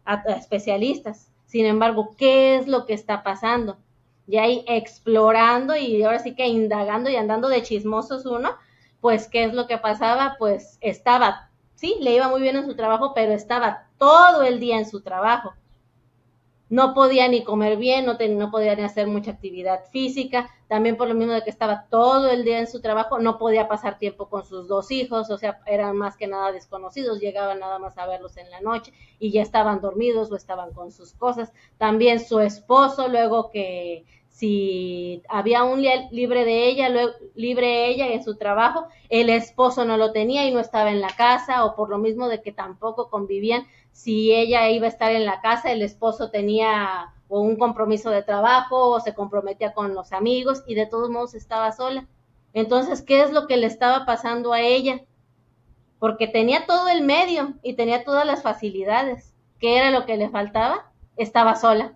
a especialistas. Sin embargo, ¿qué es lo que está pasando? Y ahí explorando y ahora sí que indagando y andando de chismosos uno, pues qué es lo que pasaba, pues estaba, sí, le iba muy bien en su trabajo, pero estaba todo el día en su trabajo no podía ni comer bien, no, no podía ni hacer mucha actividad física, también por lo mismo de que estaba todo el día en su trabajo, no podía pasar tiempo con sus dos hijos, o sea, eran más que nada desconocidos, llegaban nada más a verlos en la noche y ya estaban dormidos o estaban con sus cosas. También su esposo, luego que si había un libre de ella, luego, libre ella en su trabajo, el esposo no lo tenía y no estaba en la casa, o por lo mismo de que tampoco convivían, si ella iba a estar en la casa, el esposo tenía o un compromiso de trabajo o se comprometía con los amigos y de todos modos estaba sola. Entonces, ¿qué es lo que le estaba pasando a ella? Porque tenía todo el medio y tenía todas las facilidades. ¿Qué era lo que le faltaba? Estaba sola.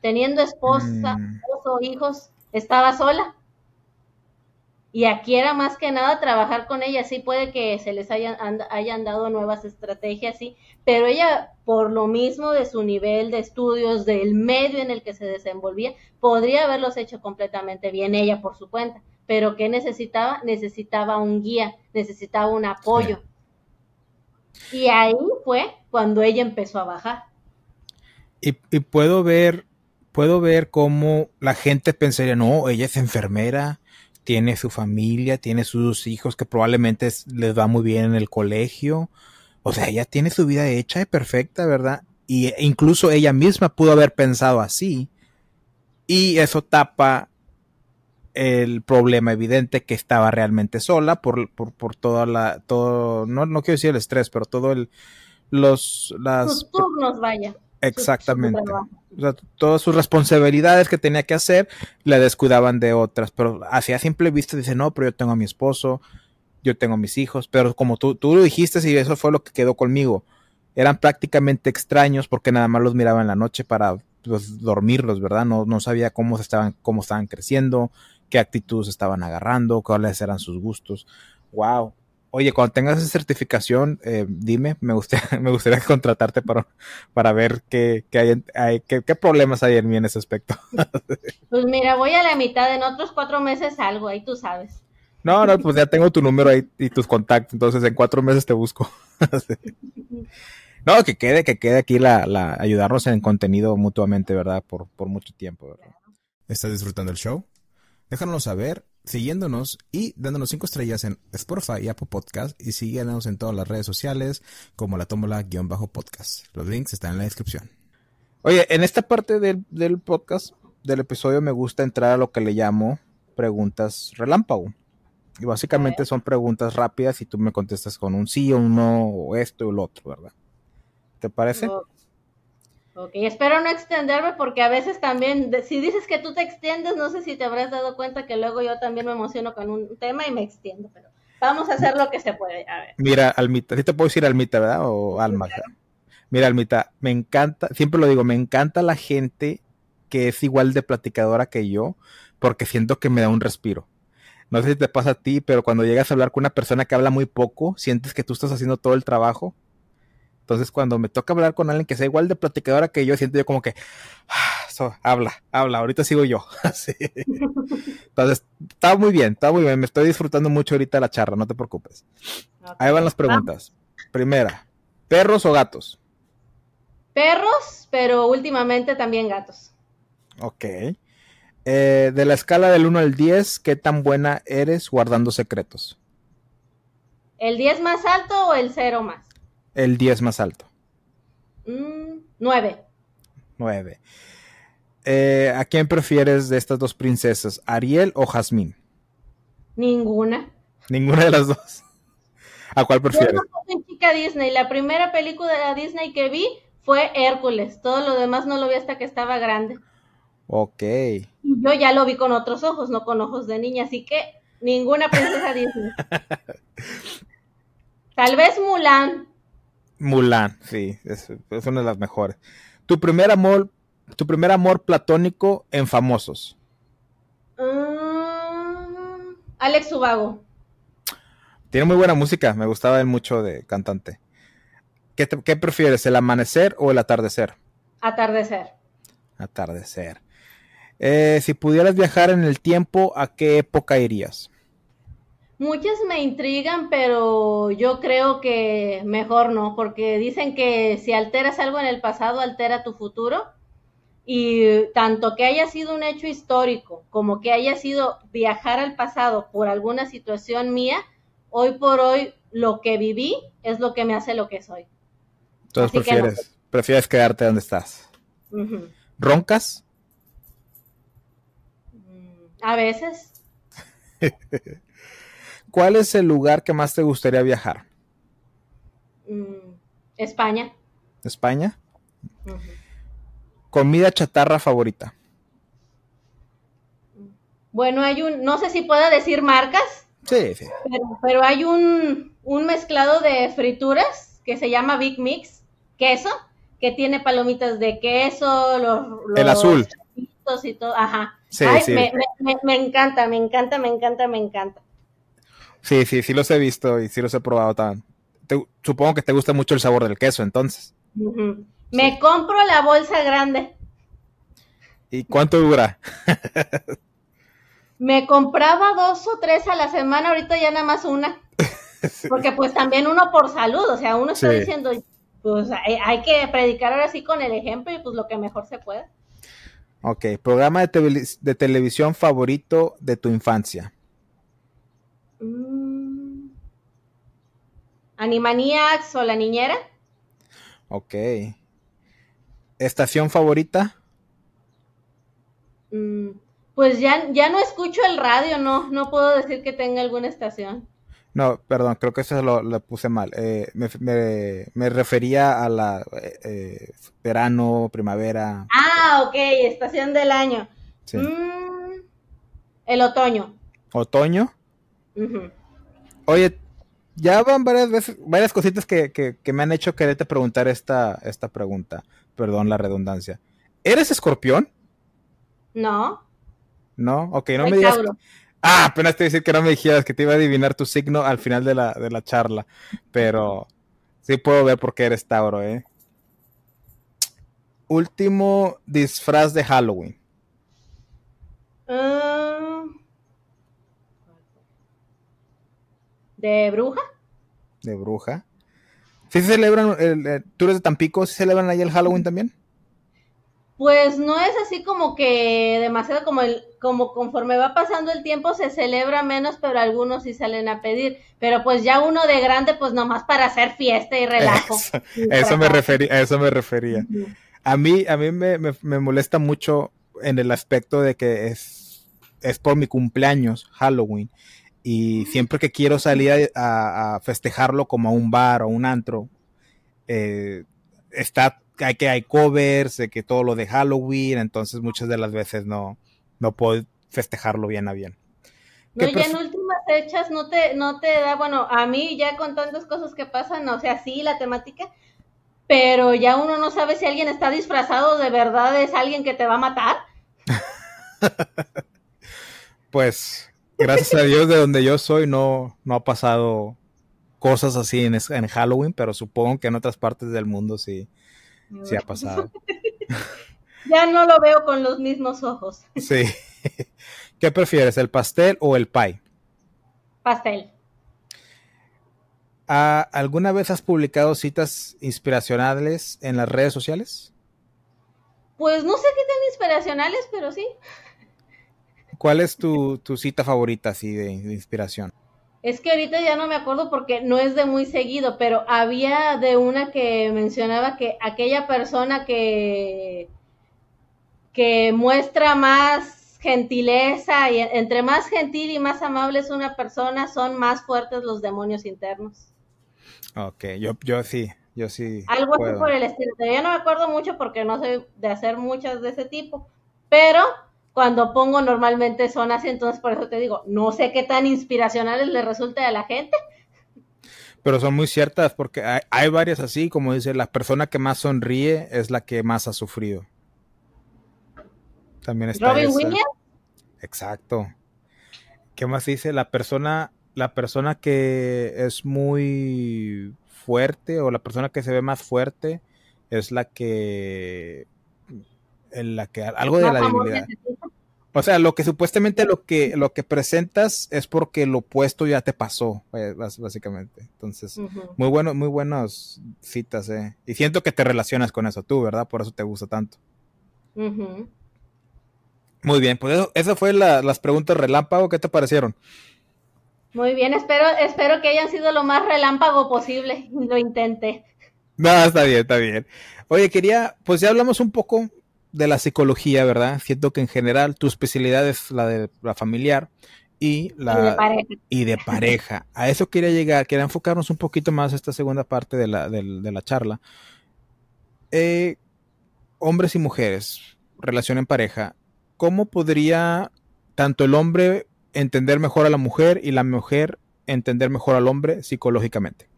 Teniendo esposa, mm. esposo, hijos, estaba sola. Y aquí era más que nada trabajar con ella, sí puede que se les hayan, hayan dado nuevas estrategias, sí, pero ella, por lo mismo de su nivel de estudios, del medio en el que se desenvolvía, podría haberlos hecho completamente bien ella por su cuenta. Pero ¿qué necesitaba? Necesitaba un guía, necesitaba un apoyo. Y ahí fue cuando ella empezó a bajar. Y, y puedo ver, puedo ver cómo la gente pensaría, no, ella es enfermera, tiene su familia, tiene sus hijos que probablemente les va muy bien en el colegio. O sea, ella tiene su vida hecha y perfecta, ¿verdad? Y incluso ella misma pudo haber pensado así. Y eso tapa el problema evidente que estaba realmente sola por, por, por toda la, todo, no, no quiero decir el estrés, pero todo el, los, las... Sus turnos, vaya. Exactamente. todas sus responsabilidades que tenía que hacer le descuidaban de otras, pero hacia simple vista dice, no, pero yo tengo a mi esposo, yo tengo mis hijos, pero como tú, tú lo dijiste y eso fue lo que quedó conmigo, eran prácticamente extraños porque nada más los miraba en la noche para pues, dormirlos, ¿verdad? No, no sabía cómo, estaban, cómo estaban creciendo, qué actitudes estaban agarrando, cuáles eran sus gustos. Wow, Oye, cuando tengas esa certificación, eh, dime, me gustaría, <laughs> me gustaría contratarte para, para ver qué, qué, hay, qué, qué, problemas hay en mí en ese aspecto. <laughs> Pues mira, voy a la mitad, en otros cuatro meses algo, ahí tú sabes. No, no, pues ya tengo tu número ahí y tus contactos, entonces en cuatro meses te busco. <laughs> No, que quede, que quede aquí la, la ayudarnos en contenido mutuamente, ¿verdad? Por, por mucho tiempo, ¿verdad? ¿Estás disfrutando el show? Déjanos saber siguiéndonos y dándonos cinco estrellas en Spotify y Apple Podcast y síguenos en todas las redes sociales como la tómbola-podcast. Los links están en la descripción. Oye, en esta parte del, del, podcast, del episodio, me gusta entrar a lo que le llamo preguntas relámpago. Y básicamente son preguntas rápidas y tú me contestas con un sí o un no, o esto o lo otro, ¿verdad? ¿Te parece? Ok, espero no extenderme porque a veces también, si dices que tú te extiendes, no sé si te habrás dado cuenta que luego yo también me emociono con un tema y me extiendo, pero vamos a hacer lo que se puede. A ver. Mira, Almita, sí te puedo decir Almita, ¿verdad? O Alma. Mira, Almita, me encanta, siempre lo digo, me encanta la gente que es igual de platicadora que yo, porque siento que me da un respiro. No sé si te pasa a ti, pero cuando llegas a hablar con una persona que habla muy poco, sientes que tú estás haciendo todo el trabajo entonces, cuando me toca hablar con alguien que sea igual de platicadora que yo, siento yo como que, ah, habla, habla, ahorita sigo yo. <laughs> Entonces, está muy bien, está muy bien. Me estoy disfrutando mucho ahorita la charla, no te preocupes. Ahí van las preguntas. Primera, ¿perros o gatos? Perros, pero últimamente también gatos. Ok. Eh, de la escala del 1 al 10, ¿qué tan buena eres guardando secretos? ¿El 10 más alto o el 0 más? el 10 más alto? 9. Mm, 9. Eh, ¿A quién prefieres de estas dos princesas, Ariel o Jasmine? Ninguna. Ninguna de las dos. ¿A cuál prefieres? Yo no soy chica Disney. La primera película de Disney que vi fue Hércules. Todo lo demás no lo vi hasta que estaba grande. Ok. yo ya lo vi con otros ojos, no con ojos de niña, así que ninguna princesa <laughs> Disney. Tal vez Mulan, Mulan, sí, es, una de las mejores. Tu primer amor, tu primer amor platónico en famosos. Mm, Alex Ubago. Tiene muy buena música, me gustaba él mucho de cantante. ¿Qué, ¿Qué, prefieres, el amanecer o el atardecer? Atardecer. Atardecer. Eh, si pudieras viajar en el tiempo, ¿a qué época irías? Muchas me intrigan, pero yo creo que mejor no, porque dicen que si alteras algo en el pasado, altera tu futuro. Y tanto que haya sido un hecho histórico como que haya sido viajar al pasado por alguna situación mía, hoy por hoy lo que viví es lo que me hace lo que soy. Entonces prefieres, prefieres quedarte donde estás. ¿Roncas? A veces. <laughs> ¿Cuál es el lugar que más te gustaría viajar? Mm, España. ¿España? comida chatarra favorita. Bueno, hay un, no sé si pueda decir marcas. Sí, sí. Pero, hay un, un, mezclado de frituras que se llama Big Mix, queso, que tiene palomitas de queso, los, el azul. Y todo. Ajá. Sí, sí. Me, me, me, encanta, me encanta, me encanta, me encanta. Sí, sí, sí los he visto y sí los he probado. Tan. supongo que te gusta mucho el sabor del queso, entonces. Me compro la bolsa grande. ¿Y cuánto dura? <laughs> Me compraba dos o tres a la semana, ahorita ya nada más una. <laughs> Porque pues también uno por salud, o sea, uno está diciendo, pues hay, que predicar ahora sí con el ejemplo y pues lo que mejor se puede. Ok, programa de, de televisión favorito de tu infancia. Mm. Animaniacs o La Niñera. Ok. ¿Estación favorita? Mm, pues ya, ya no escucho el radio, no, no puedo decir que tenga alguna estación. No, perdón, creo que eso lo, puse mal. Eh, me, refería a la eh, verano, primavera. Ah, ok, estación del año. Mm, el otoño. ¿Otoño? Oye, ya van varias veces, varias cositas que, que, me han hecho quererte preguntar esta, esta pregunta. Perdón la redundancia. ¿Eres escorpión? No. No, ok, no me digas. Ah, apenas te iba a decir que no me dijeras que te iba a adivinar tu signo al final de la, de la charla. Pero sí puedo ver por qué eres Tauro, ¿eh? Último disfraz de Halloween. Ah. ¿De bruja? De bruja. ¿Sí se celebran, el, tú eres de Tampico, ¿sí celebran ahí el Halloween también? Pues no es así como que demasiado como el, como conforme va pasando el tiempo se celebra menos, pero algunos sí salen a pedir. Pero pues ya uno de grande, pues nomás para hacer fiesta y relajo. Eso, me refería, eso me refería. A mí, a mí me, molesta mucho en el aspecto de que es, es por mi cumpleaños, Halloween. Y siempre que quiero salir a, festejarlo como a un bar o un antro, eh, está hay que hay covers, de que todo lo de Halloween, entonces muchas de las veces no, no puedo festejarlo bien a bien. No, ya en últimas fechas no te, no te da, bueno, a mí ya con tantas cosas que pasan, o sea, sí, la temática, pero ya uno no sabe si alguien está disfrazado de verdad, es alguien que te va a matar. <laughs> pues, gracias a Dios de donde yo soy no, no ha pasado cosas así en, en Halloween, pero supongo que en otras partes del mundo sí, Sí ha pasado. <laughs> ya no lo veo con los mismos ojos. Sí. ¿Qué prefieres, el pastel o el pie? Pastel. ¿Alguna vez has publicado citas inspiracionales en las redes sociales? Pues no sé qué tan inspiracionales, pero sí. ¿Cuál es tu, cita favorita así de inspiración? Es que ahorita ya no me acuerdo porque no es de muy seguido, pero había de una que mencionaba que aquella persona que, que muestra más gentileza y entre más gentil y más amable es una persona, son más fuertes los demonios internos. Ok, yo, yo sí, yo sí. Algo así por el estilo. Todavía no me acuerdo mucho porque no soy de hacer muchas de ese tipo, pero cuando pongo normalmente son así, entonces por eso te digo, no sé qué tan inspiracionales le resulta a la gente. Pero son muy ciertas porque hay, varias así, como dice, la persona que más sonríe es la que más ha sufrido. También está Robin Williams. Exacto. ¿Qué más dice? La persona, la persona que es muy fuerte o la persona que se ve más fuerte es la que en la que algo de la debilidad. O sea, lo que supuestamente lo que lo que presentas es porque lo opuesto ya te pasó, eh, básicamente. Entonces, muy bueno, muy buenas citas, eh. Y siento que te relacionas con eso tú, ¿verdad? Por eso te gusta tanto. Muy bien, pues eso, eso fue las preguntas relámpago. ¿Qué te parecieron? Muy bien, espero, espero que hayan sido lo más relámpago posible. <laughs> Lo intenté. No, está bien, está bien. Oye, quería, pues ya hablamos un poco de la psicología, ¿verdad? Siento que en general tu especialidad es la de la familiar y la y de pareja. Y de pareja. A eso quería llegar, quería enfocarnos un poquito más esta segunda parte de la, de, la charla. Eh, hombres y mujeres, relación en pareja, ¿cómo podría tanto el hombre entender mejor a la mujer y la mujer entender mejor al hombre psicológicamente?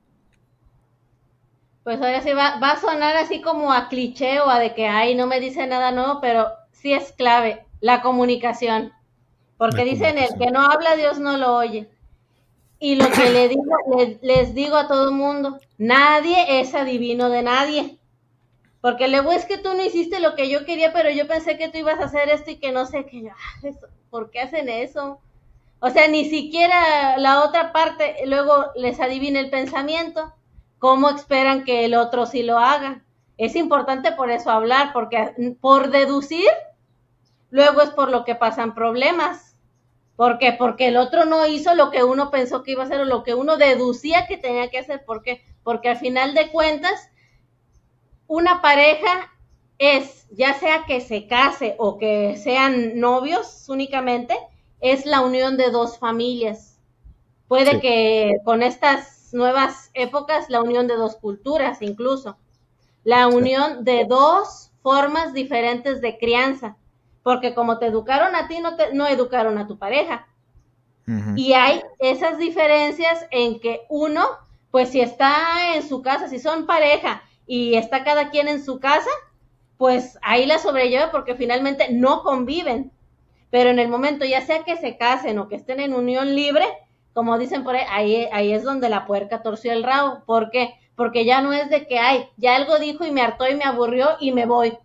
Pues ahora sí va, va a sonar así como a cliché o a de que, ay, no me dice nada nuevo, pero sí es clave, la comunicación. Porque dicen, el que no habla, Dios no lo oye. Y lo que le digo, <clears throat> les digo a todo el mundo, nadie es adivino de nadie. Porque luego es que tú no hiciste lo que yo quería, pero yo pensé que tú ibas a hacer esto y que no sé qué. Ah, ¿Por qué hacen eso? O sea, ni siquiera la otra parte luego les adivina el pensamiento. ¿Cómo esperan que el otro sí lo haga? Es importante por eso hablar, porque por deducir, luego es por lo que pasan problemas. ¿Por qué? Porque el otro no hizo lo que uno pensó que iba a hacer o lo que uno deducía que tenía que hacer. ¿Por qué? Porque al final de cuentas, una pareja es, ya sea que se case o que sean novios únicamente, es la unión de dos familias. Puede que con estas nuevas épocas, la unión de dos culturas incluso. La unión de dos formas diferentes de crianza. Porque como te educaron a ti, no, te, no educaron a tu pareja. Y hay esas diferencias en que uno, pues si está en su casa, si son pareja y está cada quien en su casa, pues ahí la sobrelleva porque finalmente no conviven. Pero en el momento, ya sea que se casen o que estén en unión libre, como dicen por ahí, ahí, ahí es donde la puerca torció el rabo. ¿Por qué? Porque ya no es de que, ay, ya algo dijo y me hartó y me aburrió y me voy.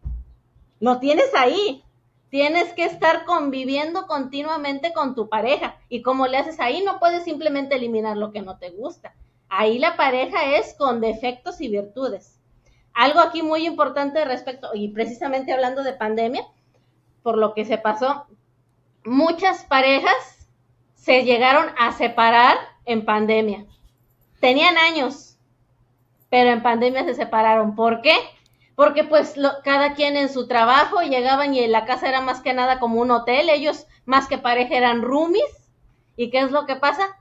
Lo tienes ahí. Tienes que estar conviviendo continuamente con tu pareja. Y como le haces ahí, no puedes simplemente eliminar lo que no te gusta. Ahí la pareja es con defectos y virtudes algo aquí muy importante respecto, y precisamente hablando de pandemia, por lo que se pasó, muchas parejas se llegaron a separar en pandemia. Tenían años, pero en pandemia se separaron. ¿Por qué? Porque pues cada quien en su trabajo llegaban y la casa era más que nada como un hotel, ellos más que pareja eran roomies. ¿Y qué es lo que pasa?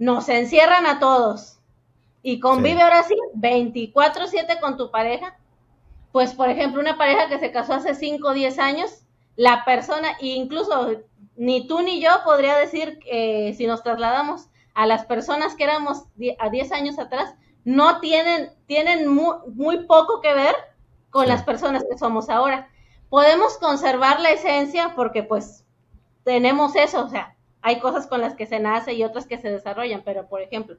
Nos encierran a todos y convive ahora sí 24/7 con tu pareja, pues por ejemplo una pareja que se casó hace 5 o 10 años, la persona, incluso ni tú ni yo podría decir que si nos trasladamos a las personas que éramos a 10 años atrás, no tienen, tienen muy, poco que ver con las personas que somos ahora. Podemos conservar la esencia porque pues tenemos eso, o sea, hay cosas con las que se nace y otras que se desarrollan, pero por ejemplo,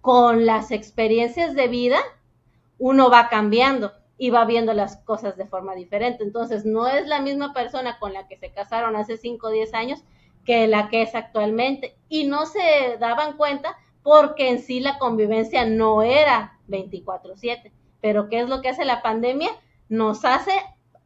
con las experiencias de vida, uno va cambiando y va viendo las cosas de forma diferente. Entonces, no es la misma persona con la que se casaron hace 5 o 10 años que la que es actualmente. Y no se daban cuenta porque en sí la convivencia no era 24/7. Pero ¿qué es lo que hace la pandemia? Nos hace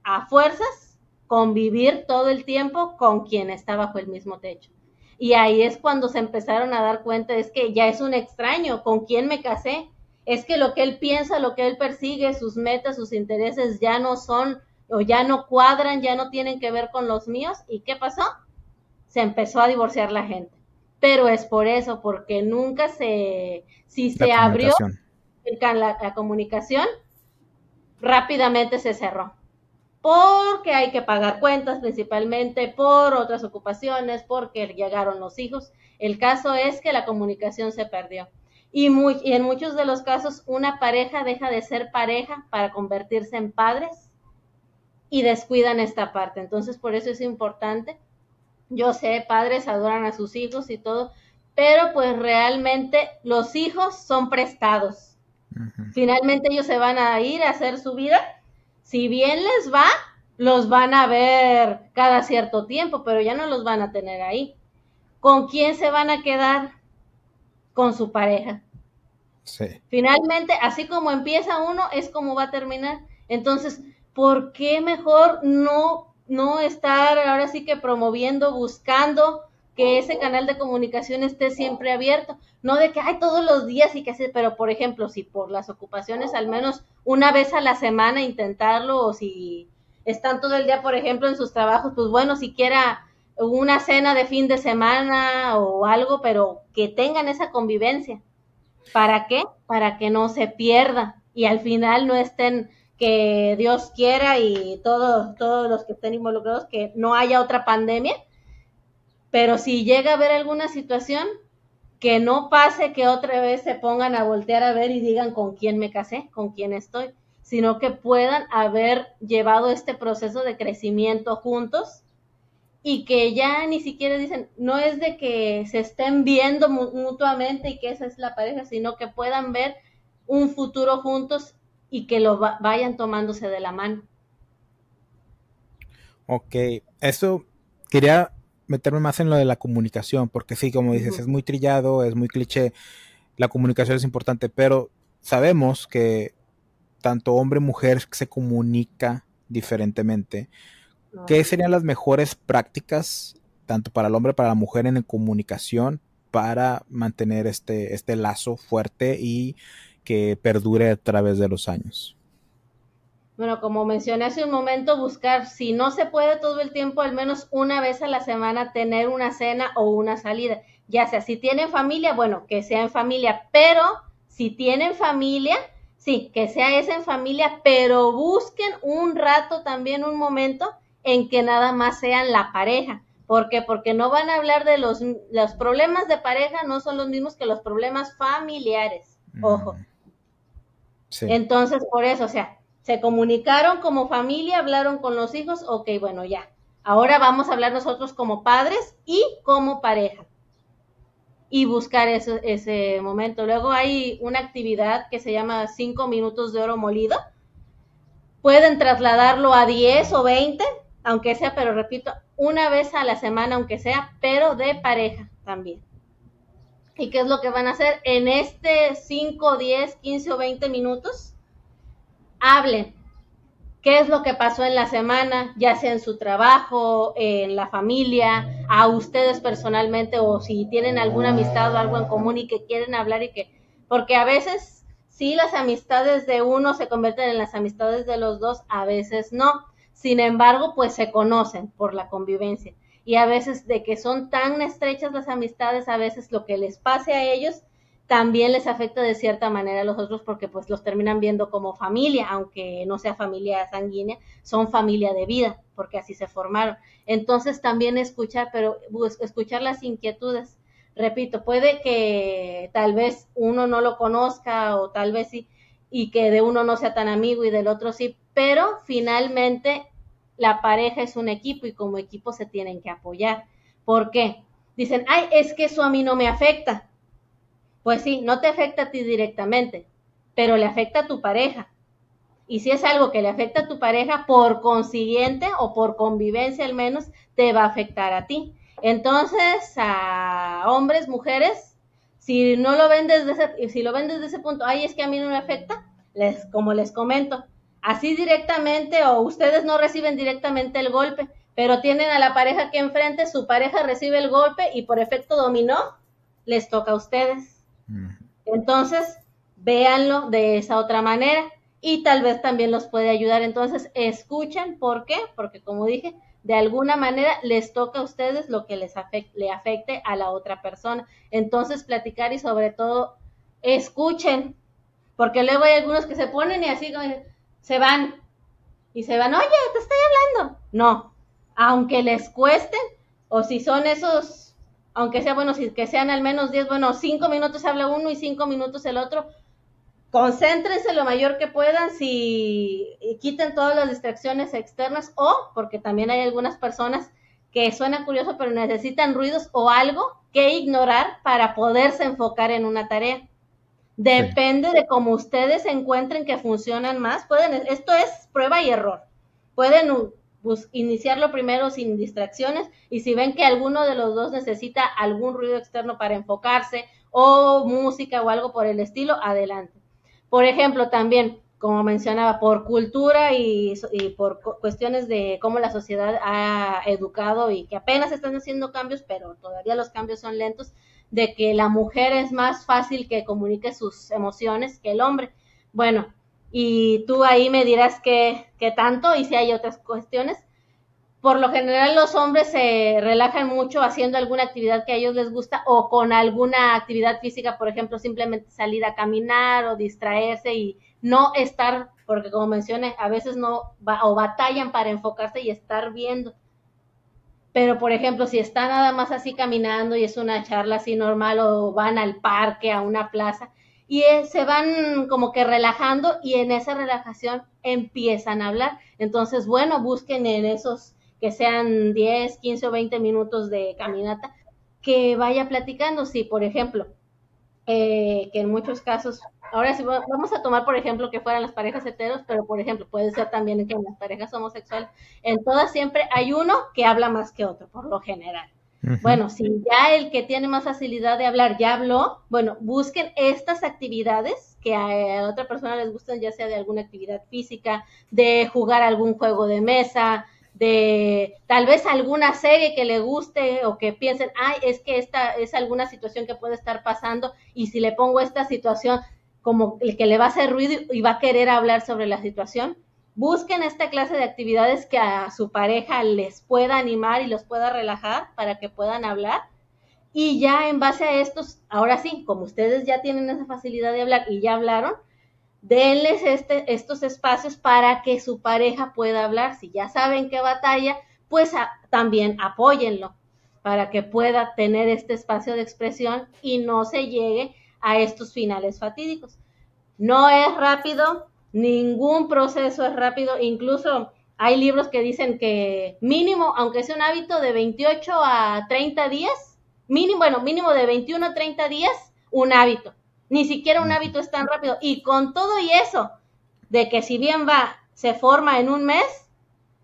a fuerzas convivir todo el tiempo con quien está bajo el mismo techo. Y ahí es cuando se empezaron a dar cuenta, es que ya es un extraño, ¿con quién me casé? Es que lo que él piensa, lo que él persigue, sus metas, sus intereses ya no son o ya no cuadran, ya no tienen que ver con los míos. ¿Y qué pasó? Se empezó a divorciar la gente. Pero es por eso, porque nunca se, si se abrió la, la comunicación, rápidamente se cerró porque hay que pagar cuentas principalmente, por otras ocupaciones, porque llegaron los hijos. El caso es que la comunicación se perdió. Y, muy, en muchos de los casos una pareja deja de ser pareja para convertirse en padres y descuidan esta parte. Entonces, por eso es importante. Yo sé, padres adoran a sus hijos y todo, pero pues realmente los hijos son prestados. Finalmente ellos se van a ir a hacer su vida si bien les va, los van a ver cada cierto tiempo, pero ya no los van a tener ahí. ¿Con quién se van a quedar? Con su pareja. Sí. Finalmente, así como empieza uno, es como va a terminar. Entonces, ¿por qué mejor no, no estar ahora sí que promoviendo, buscando que ese canal de comunicación esté siempre abierto? No de que hay todos los días y que así, pero por ejemplo, si por las ocupaciones al menos una vez a la semana intentarlo o si están todo el día, por ejemplo, en sus trabajos, pues bueno, siquiera una cena de fin de semana o algo, pero que tengan esa convivencia. ¿Para qué? Para que no se pierda y al final no estén que Dios quiera y todos, todos los que estén involucrados, que no haya otra pandemia. Pero si llega a haber alguna situación, que no pase que otra vez se pongan a voltear a ver y digan con quién me casé, con quién estoy, sino que puedan haber llevado este proceso de crecimiento juntos y que ya ni siquiera dicen, no es de que se estén viendo mutuamente y que esa es la pareja, sino que puedan ver un futuro juntos y que lo vayan tomándose de la mano. Ok, eso quería meterme más en lo de la comunicación, porque sí, como dices, es muy trillado, es muy cliché, la comunicación es importante, pero sabemos que tanto hombre y mujer se comunica diferentemente. ¿Qué serían las mejores prácticas, tanto para el hombre como para la mujer, en comunicación para mantener este, este lazo fuerte y que perdure a través de los años? Bueno, como mencioné hace un momento, buscar, si no se puede todo el tiempo, al menos una vez a la semana tener una cena o una salida. Ya sea, si tienen familia, bueno, que sea en familia, pero si tienen familia, sí, que sea esa en familia, pero busquen un rato también, un momento en que nada más sean la pareja. ¿Por qué? Porque no van a hablar de los, los problemas de pareja, no son los mismos que los problemas familiares. Ojo. Mm. Entonces, por eso, o sea, se comunicaron como familia, hablaron con los hijos, ok, bueno, ya. Ahora vamos a hablar nosotros como padres y como pareja. Y buscar ese, ese momento. Luego hay una actividad que se llama cinco minutos de oro molido. Pueden trasladarlo a 10 o 20, aunque sea, pero repito, una vez a la semana, aunque sea, pero de pareja también. ¿Y qué es lo que van a hacer? En este 5, 10, 15 o 20 minutos, hablen. ¿Qué es lo que pasó en la semana, ya sea en su trabajo, en la familia, a ustedes personalmente o si tienen alguna amistad o algo en común y que quieren hablar y que, porque a veces sí las amistades de uno se convierten en las amistades de los dos, a veces no. Sin embargo, pues se conocen por la convivencia y a veces de que son tan estrechas las amistades, a veces lo que les pase a ellos también les afecta de cierta manera a los otros porque pues los terminan viendo como familia, aunque no sea familia sanguínea, son familia de vida, porque así se formaron. Entonces también escuchar, pero escuchar las inquietudes. Repito, puede que tal vez uno no lo conozca o tal vez sí, y que de uno no sea tan amigo y del otro sí, pero finalmente la pareja es un equipo y como equipo se tienen que apoyar. ¿Por qué? Dicen, ay, es que eso a mí no me afecta. Pues sí, no te afecta a ti directamente, pero le afecta a tu pareja. Y si es algo que le afecta a tu pareja, por consiguiente o por convivencia al menos, te va a afectar a ti. Entonces, a hombres, mujeres, si no lo ven desde ese, si lo ven desde ese punto, ay, es que a mí no me afecta, les, como les comento, así directamente o ustedes no reciben directamente el golpe, pero tienen a la pareja que enfrente, su pareja recibe el golpe y por efecto dominó, les toca a ustedes. Entonces, véanlo de esa otra manera y tal vez también los puede ayudar. Entonces, escuchen, ¿por qué? Porque como dije, de alguna manera les toca a ustedes lo que les afecte, le afecte a la otra persona. Entonces, platicar y sobre todo, escuchen, porque luego hay algunos que se ponen y así se van y se van, oye, te estoy hablando. No, aunque les cueste, o si son esos, aunque sea bueno, si que sean al menos 10, bueno, 5 minutos habla uno y 5 minutos el otro, concéntrense lo mayor que puedan, si quiten todas las distracciones externas o, porque también hay algunas personas que suena curioso, pero necesitan ruidos o algo que ignorar para poderse enfocar en una tarea. Depende de cómo ustedes encuentren que funcionan más. Pueden, esto es prueba y error. Pueden iniciarlo primero sin distracciones y si ven que alguno de los dos necesita algún ruido externo para enfocarse o música o algo por el estilo, adelante. Por ejemplo, también, como mencionaba, por cultura y, y por cuestiones de cómo la sociedad ha educado y que apenas están haciendo cambios, pero todavía los cambios son lentos, de que la mujer es más fácil que comunique sus emociones que el hombre. Bueno, y tú ahí me dirás qué, tanto y si hay otras cuestiones. Por lo general los hombres se relajan mucho haciendo alguna actividad que a ellos les gusta o con alguna actividad física, por ejemplo, simplemente salir a caminar o distraerse y no estar, porque como mencioné, a veces no o batallan para enfocarse y estar viendo. Pero, por ejemplo, si está nada más así caminando y es una charla así normal o van al parque, a una plaza, y se van como que relajando y en esa relajación empiezan a hablar. Entonces, bueno, busquen en esos que sean 10, 15 o 20 minutos de caminata, que vaya platicando. Si, por ejemplo, eh, que en muchos casos, ahora sí vamos a tomar, por ejemplo, que fueran las parejas heteros, pero por ejemplo, puede ser también que en las parejas homosexuales, en todas siempre hay uno que habla más que otro, por lo general. Bueno, si ya el que tiene más facilidad de hablar ya habló, bueno, busquen estas actividades que a otra persona les gustan, ya sea de alguna actividad física, de jugar algún juego de mesa, de tal vez alguna serie que le guste o que piensen, ay, es que esta es alguna situación que puede estar pasando y si le pongo esta situación como el que le va a hacer ruido y va a querer hablar sobre la situación, busquen esta clase de actividades que a su pareja les pueda animar y los pueda relajar para que puedan hablar. Y ya en base a estos, ahora sí, como ustedes ya tienen esa facilidad de hablar y ya hablaron, denles este, estos espacios para que su pareja pueda hablar. Si ya saben qué batalla, pues también apóyenlo para que pueda tener este espacio de expresión y no se llegue a estos finales fatídicos. No es rápido, ningún proceso es rápido, incluso hay libros que dicen que mínimo, aunque sea un hábito de 28 a 30 días, mínimo, bueno, mínimo de 21 a 30 días, un hábito. Ni siquiera un hábito es tan rápido. Y con todo y eso, de que si bien va, se forma en un mes,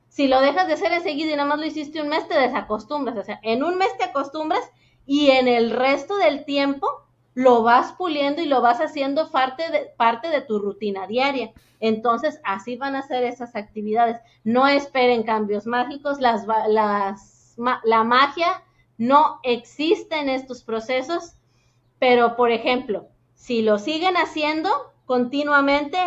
si lo dejas de hacer enseguida y nada más lo hiciste un mes, te desacostumbras. O sea, en un mes te acostumbras y en el resto del tiempo lo vas puliendo y lo vas haciendo parte de, parte de tu rutina diaria. Entonces, así van a ser esas actividades. No esperen cambios mágicos, las, las, la magia no existe en estos procesos, pero, por ejemplo, si lo siguen haciendo continuamente,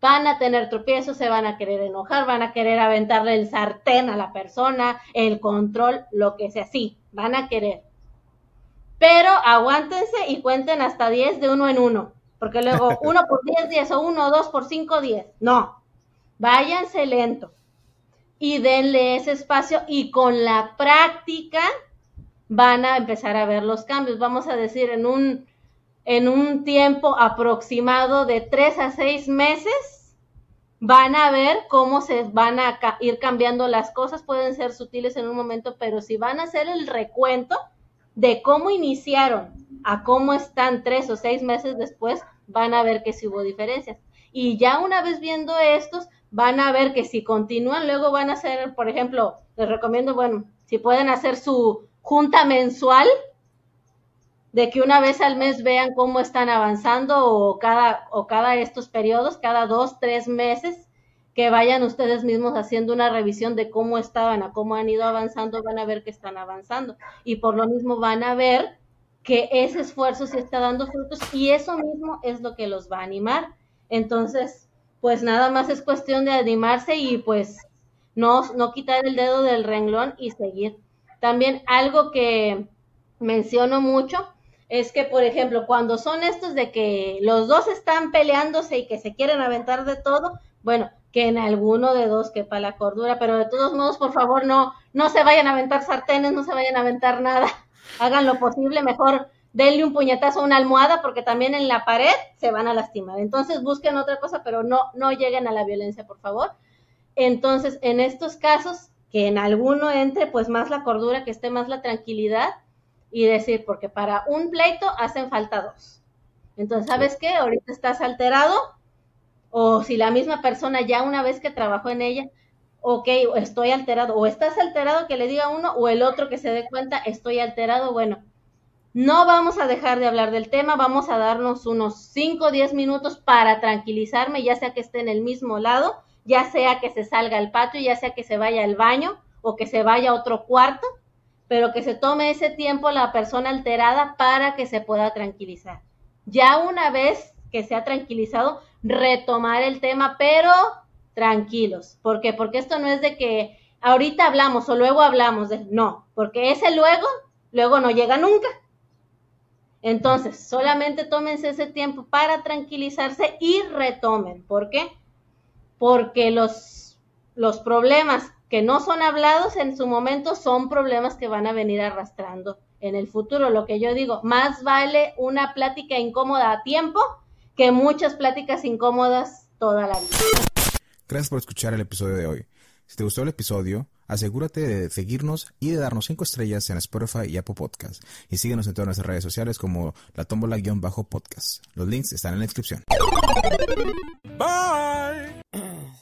van a tener tropiezos, se van a querer enojar, van a querer aventarle el sartén a la persona, el control, lo que sea, sí, van a querer pero aguántense y cuenten hasta 10 de uno en uno, porque luego <laughs> uno por 10 días o uno o dos por 5 10. No, váyanse lento y denle ese espacio y con la práctica van a empezar a ver los cambios. Vamos a decir en un, en un tiempo aproximado de 3 a 6 meses, van a ver cómo se van a ir cambiando las cosas. Pueden ser sutiles en un momento, pero si van a hacer el recuento, de cómo iniciaron a cómo están tres o seis meses después, van a ver que sí hubo diferencias. Y ya una vez viendo estos, van a ver que si continúan, luego van a hacer, por ejemplo, les recomiendo, bueno, si pueden hacer su junta mensual, de que una vez al mes vean cómo están avanzando o cada, o cada estos periodos, cada dos, tres meses, que vayan ustedes mismos haciendo una revisión de cómo estaban, a cómo han ido avanzando, van a ver que están avanzando. Y por lo mismo van a ver que ese esfuerzo se está dando frutos y eso mismo es lo que los va a animar. Entonces, pues nada más es cuestión de animarse y pues no, no quitar el dedo del renglón y seguir. También algo que menciono mucho es que, por ejemplo, cuando son estos de que los dos están peleándose y que se quieren aventar de todo, bueno, que en alguno de dos quepa la cordura, pero de todos modos, por favor, no, no se vayan a aventar sartenes, no se vayan a aventar nada, <laughs> hagan lo posible, mejor denle un puñetazo a una almohada porque también en la pared se van a lastimar. Entonces busquen otra cosa, pero no, no lleguen a la violencia, por favor. Entonces, en estos casos, que en alguno entre pues más la cordura, que esté más la tranquilidad y decir, porque para un pleito hacen falta dos. Entonces, ¿sabes qué? Ahorita estás alterado, o si la misma persona ya una vez que trabajó en ella, ok, estoy alterado, o estás alterado que le diga uno, o el otro que se dé cuenta, estoy alterado, bueno, no vamos a dejar de hablar del tema, vamos a darnos unos 5 o 10 minutos para tranquilizarme, ya sea que esté en el mismo lado, ya sea que se salga al patio, ya sea que se vaya al baño o que se vaya a otro cuarto, pero que se tome ese tiempo la persona alterada para que se pueda tranquilizar. Ya una vez que se ha tranquilizado, retomar el tema, pero tranquilos. ¿Por qué? Porque esto no es de que ahorita hablamos o luego hablamos, de, no, porque ese luego, luego no llega nunca. Entonces, solamente tómense ese tiempo para tranquilizarse y retomen. ¿Por qué? Porque los, los problemas que no son hablados en su momento son problemas que van a venir arrastrando en el futuro. Lo que yo digo, más vale una plática incómoda a tiempo que muchas pláticas incómodas toda la vida. Gracias por escuchar el episodio de hoy. Si te gustó el episodio, asegúrate de seguirnos y de darnos 5 estrellas en Spotify y Apple Podcast. Y síguenos en todas nuestras redes sociales como la tómbola-podcast. Los links están en la descripción. Bye. <clears throat>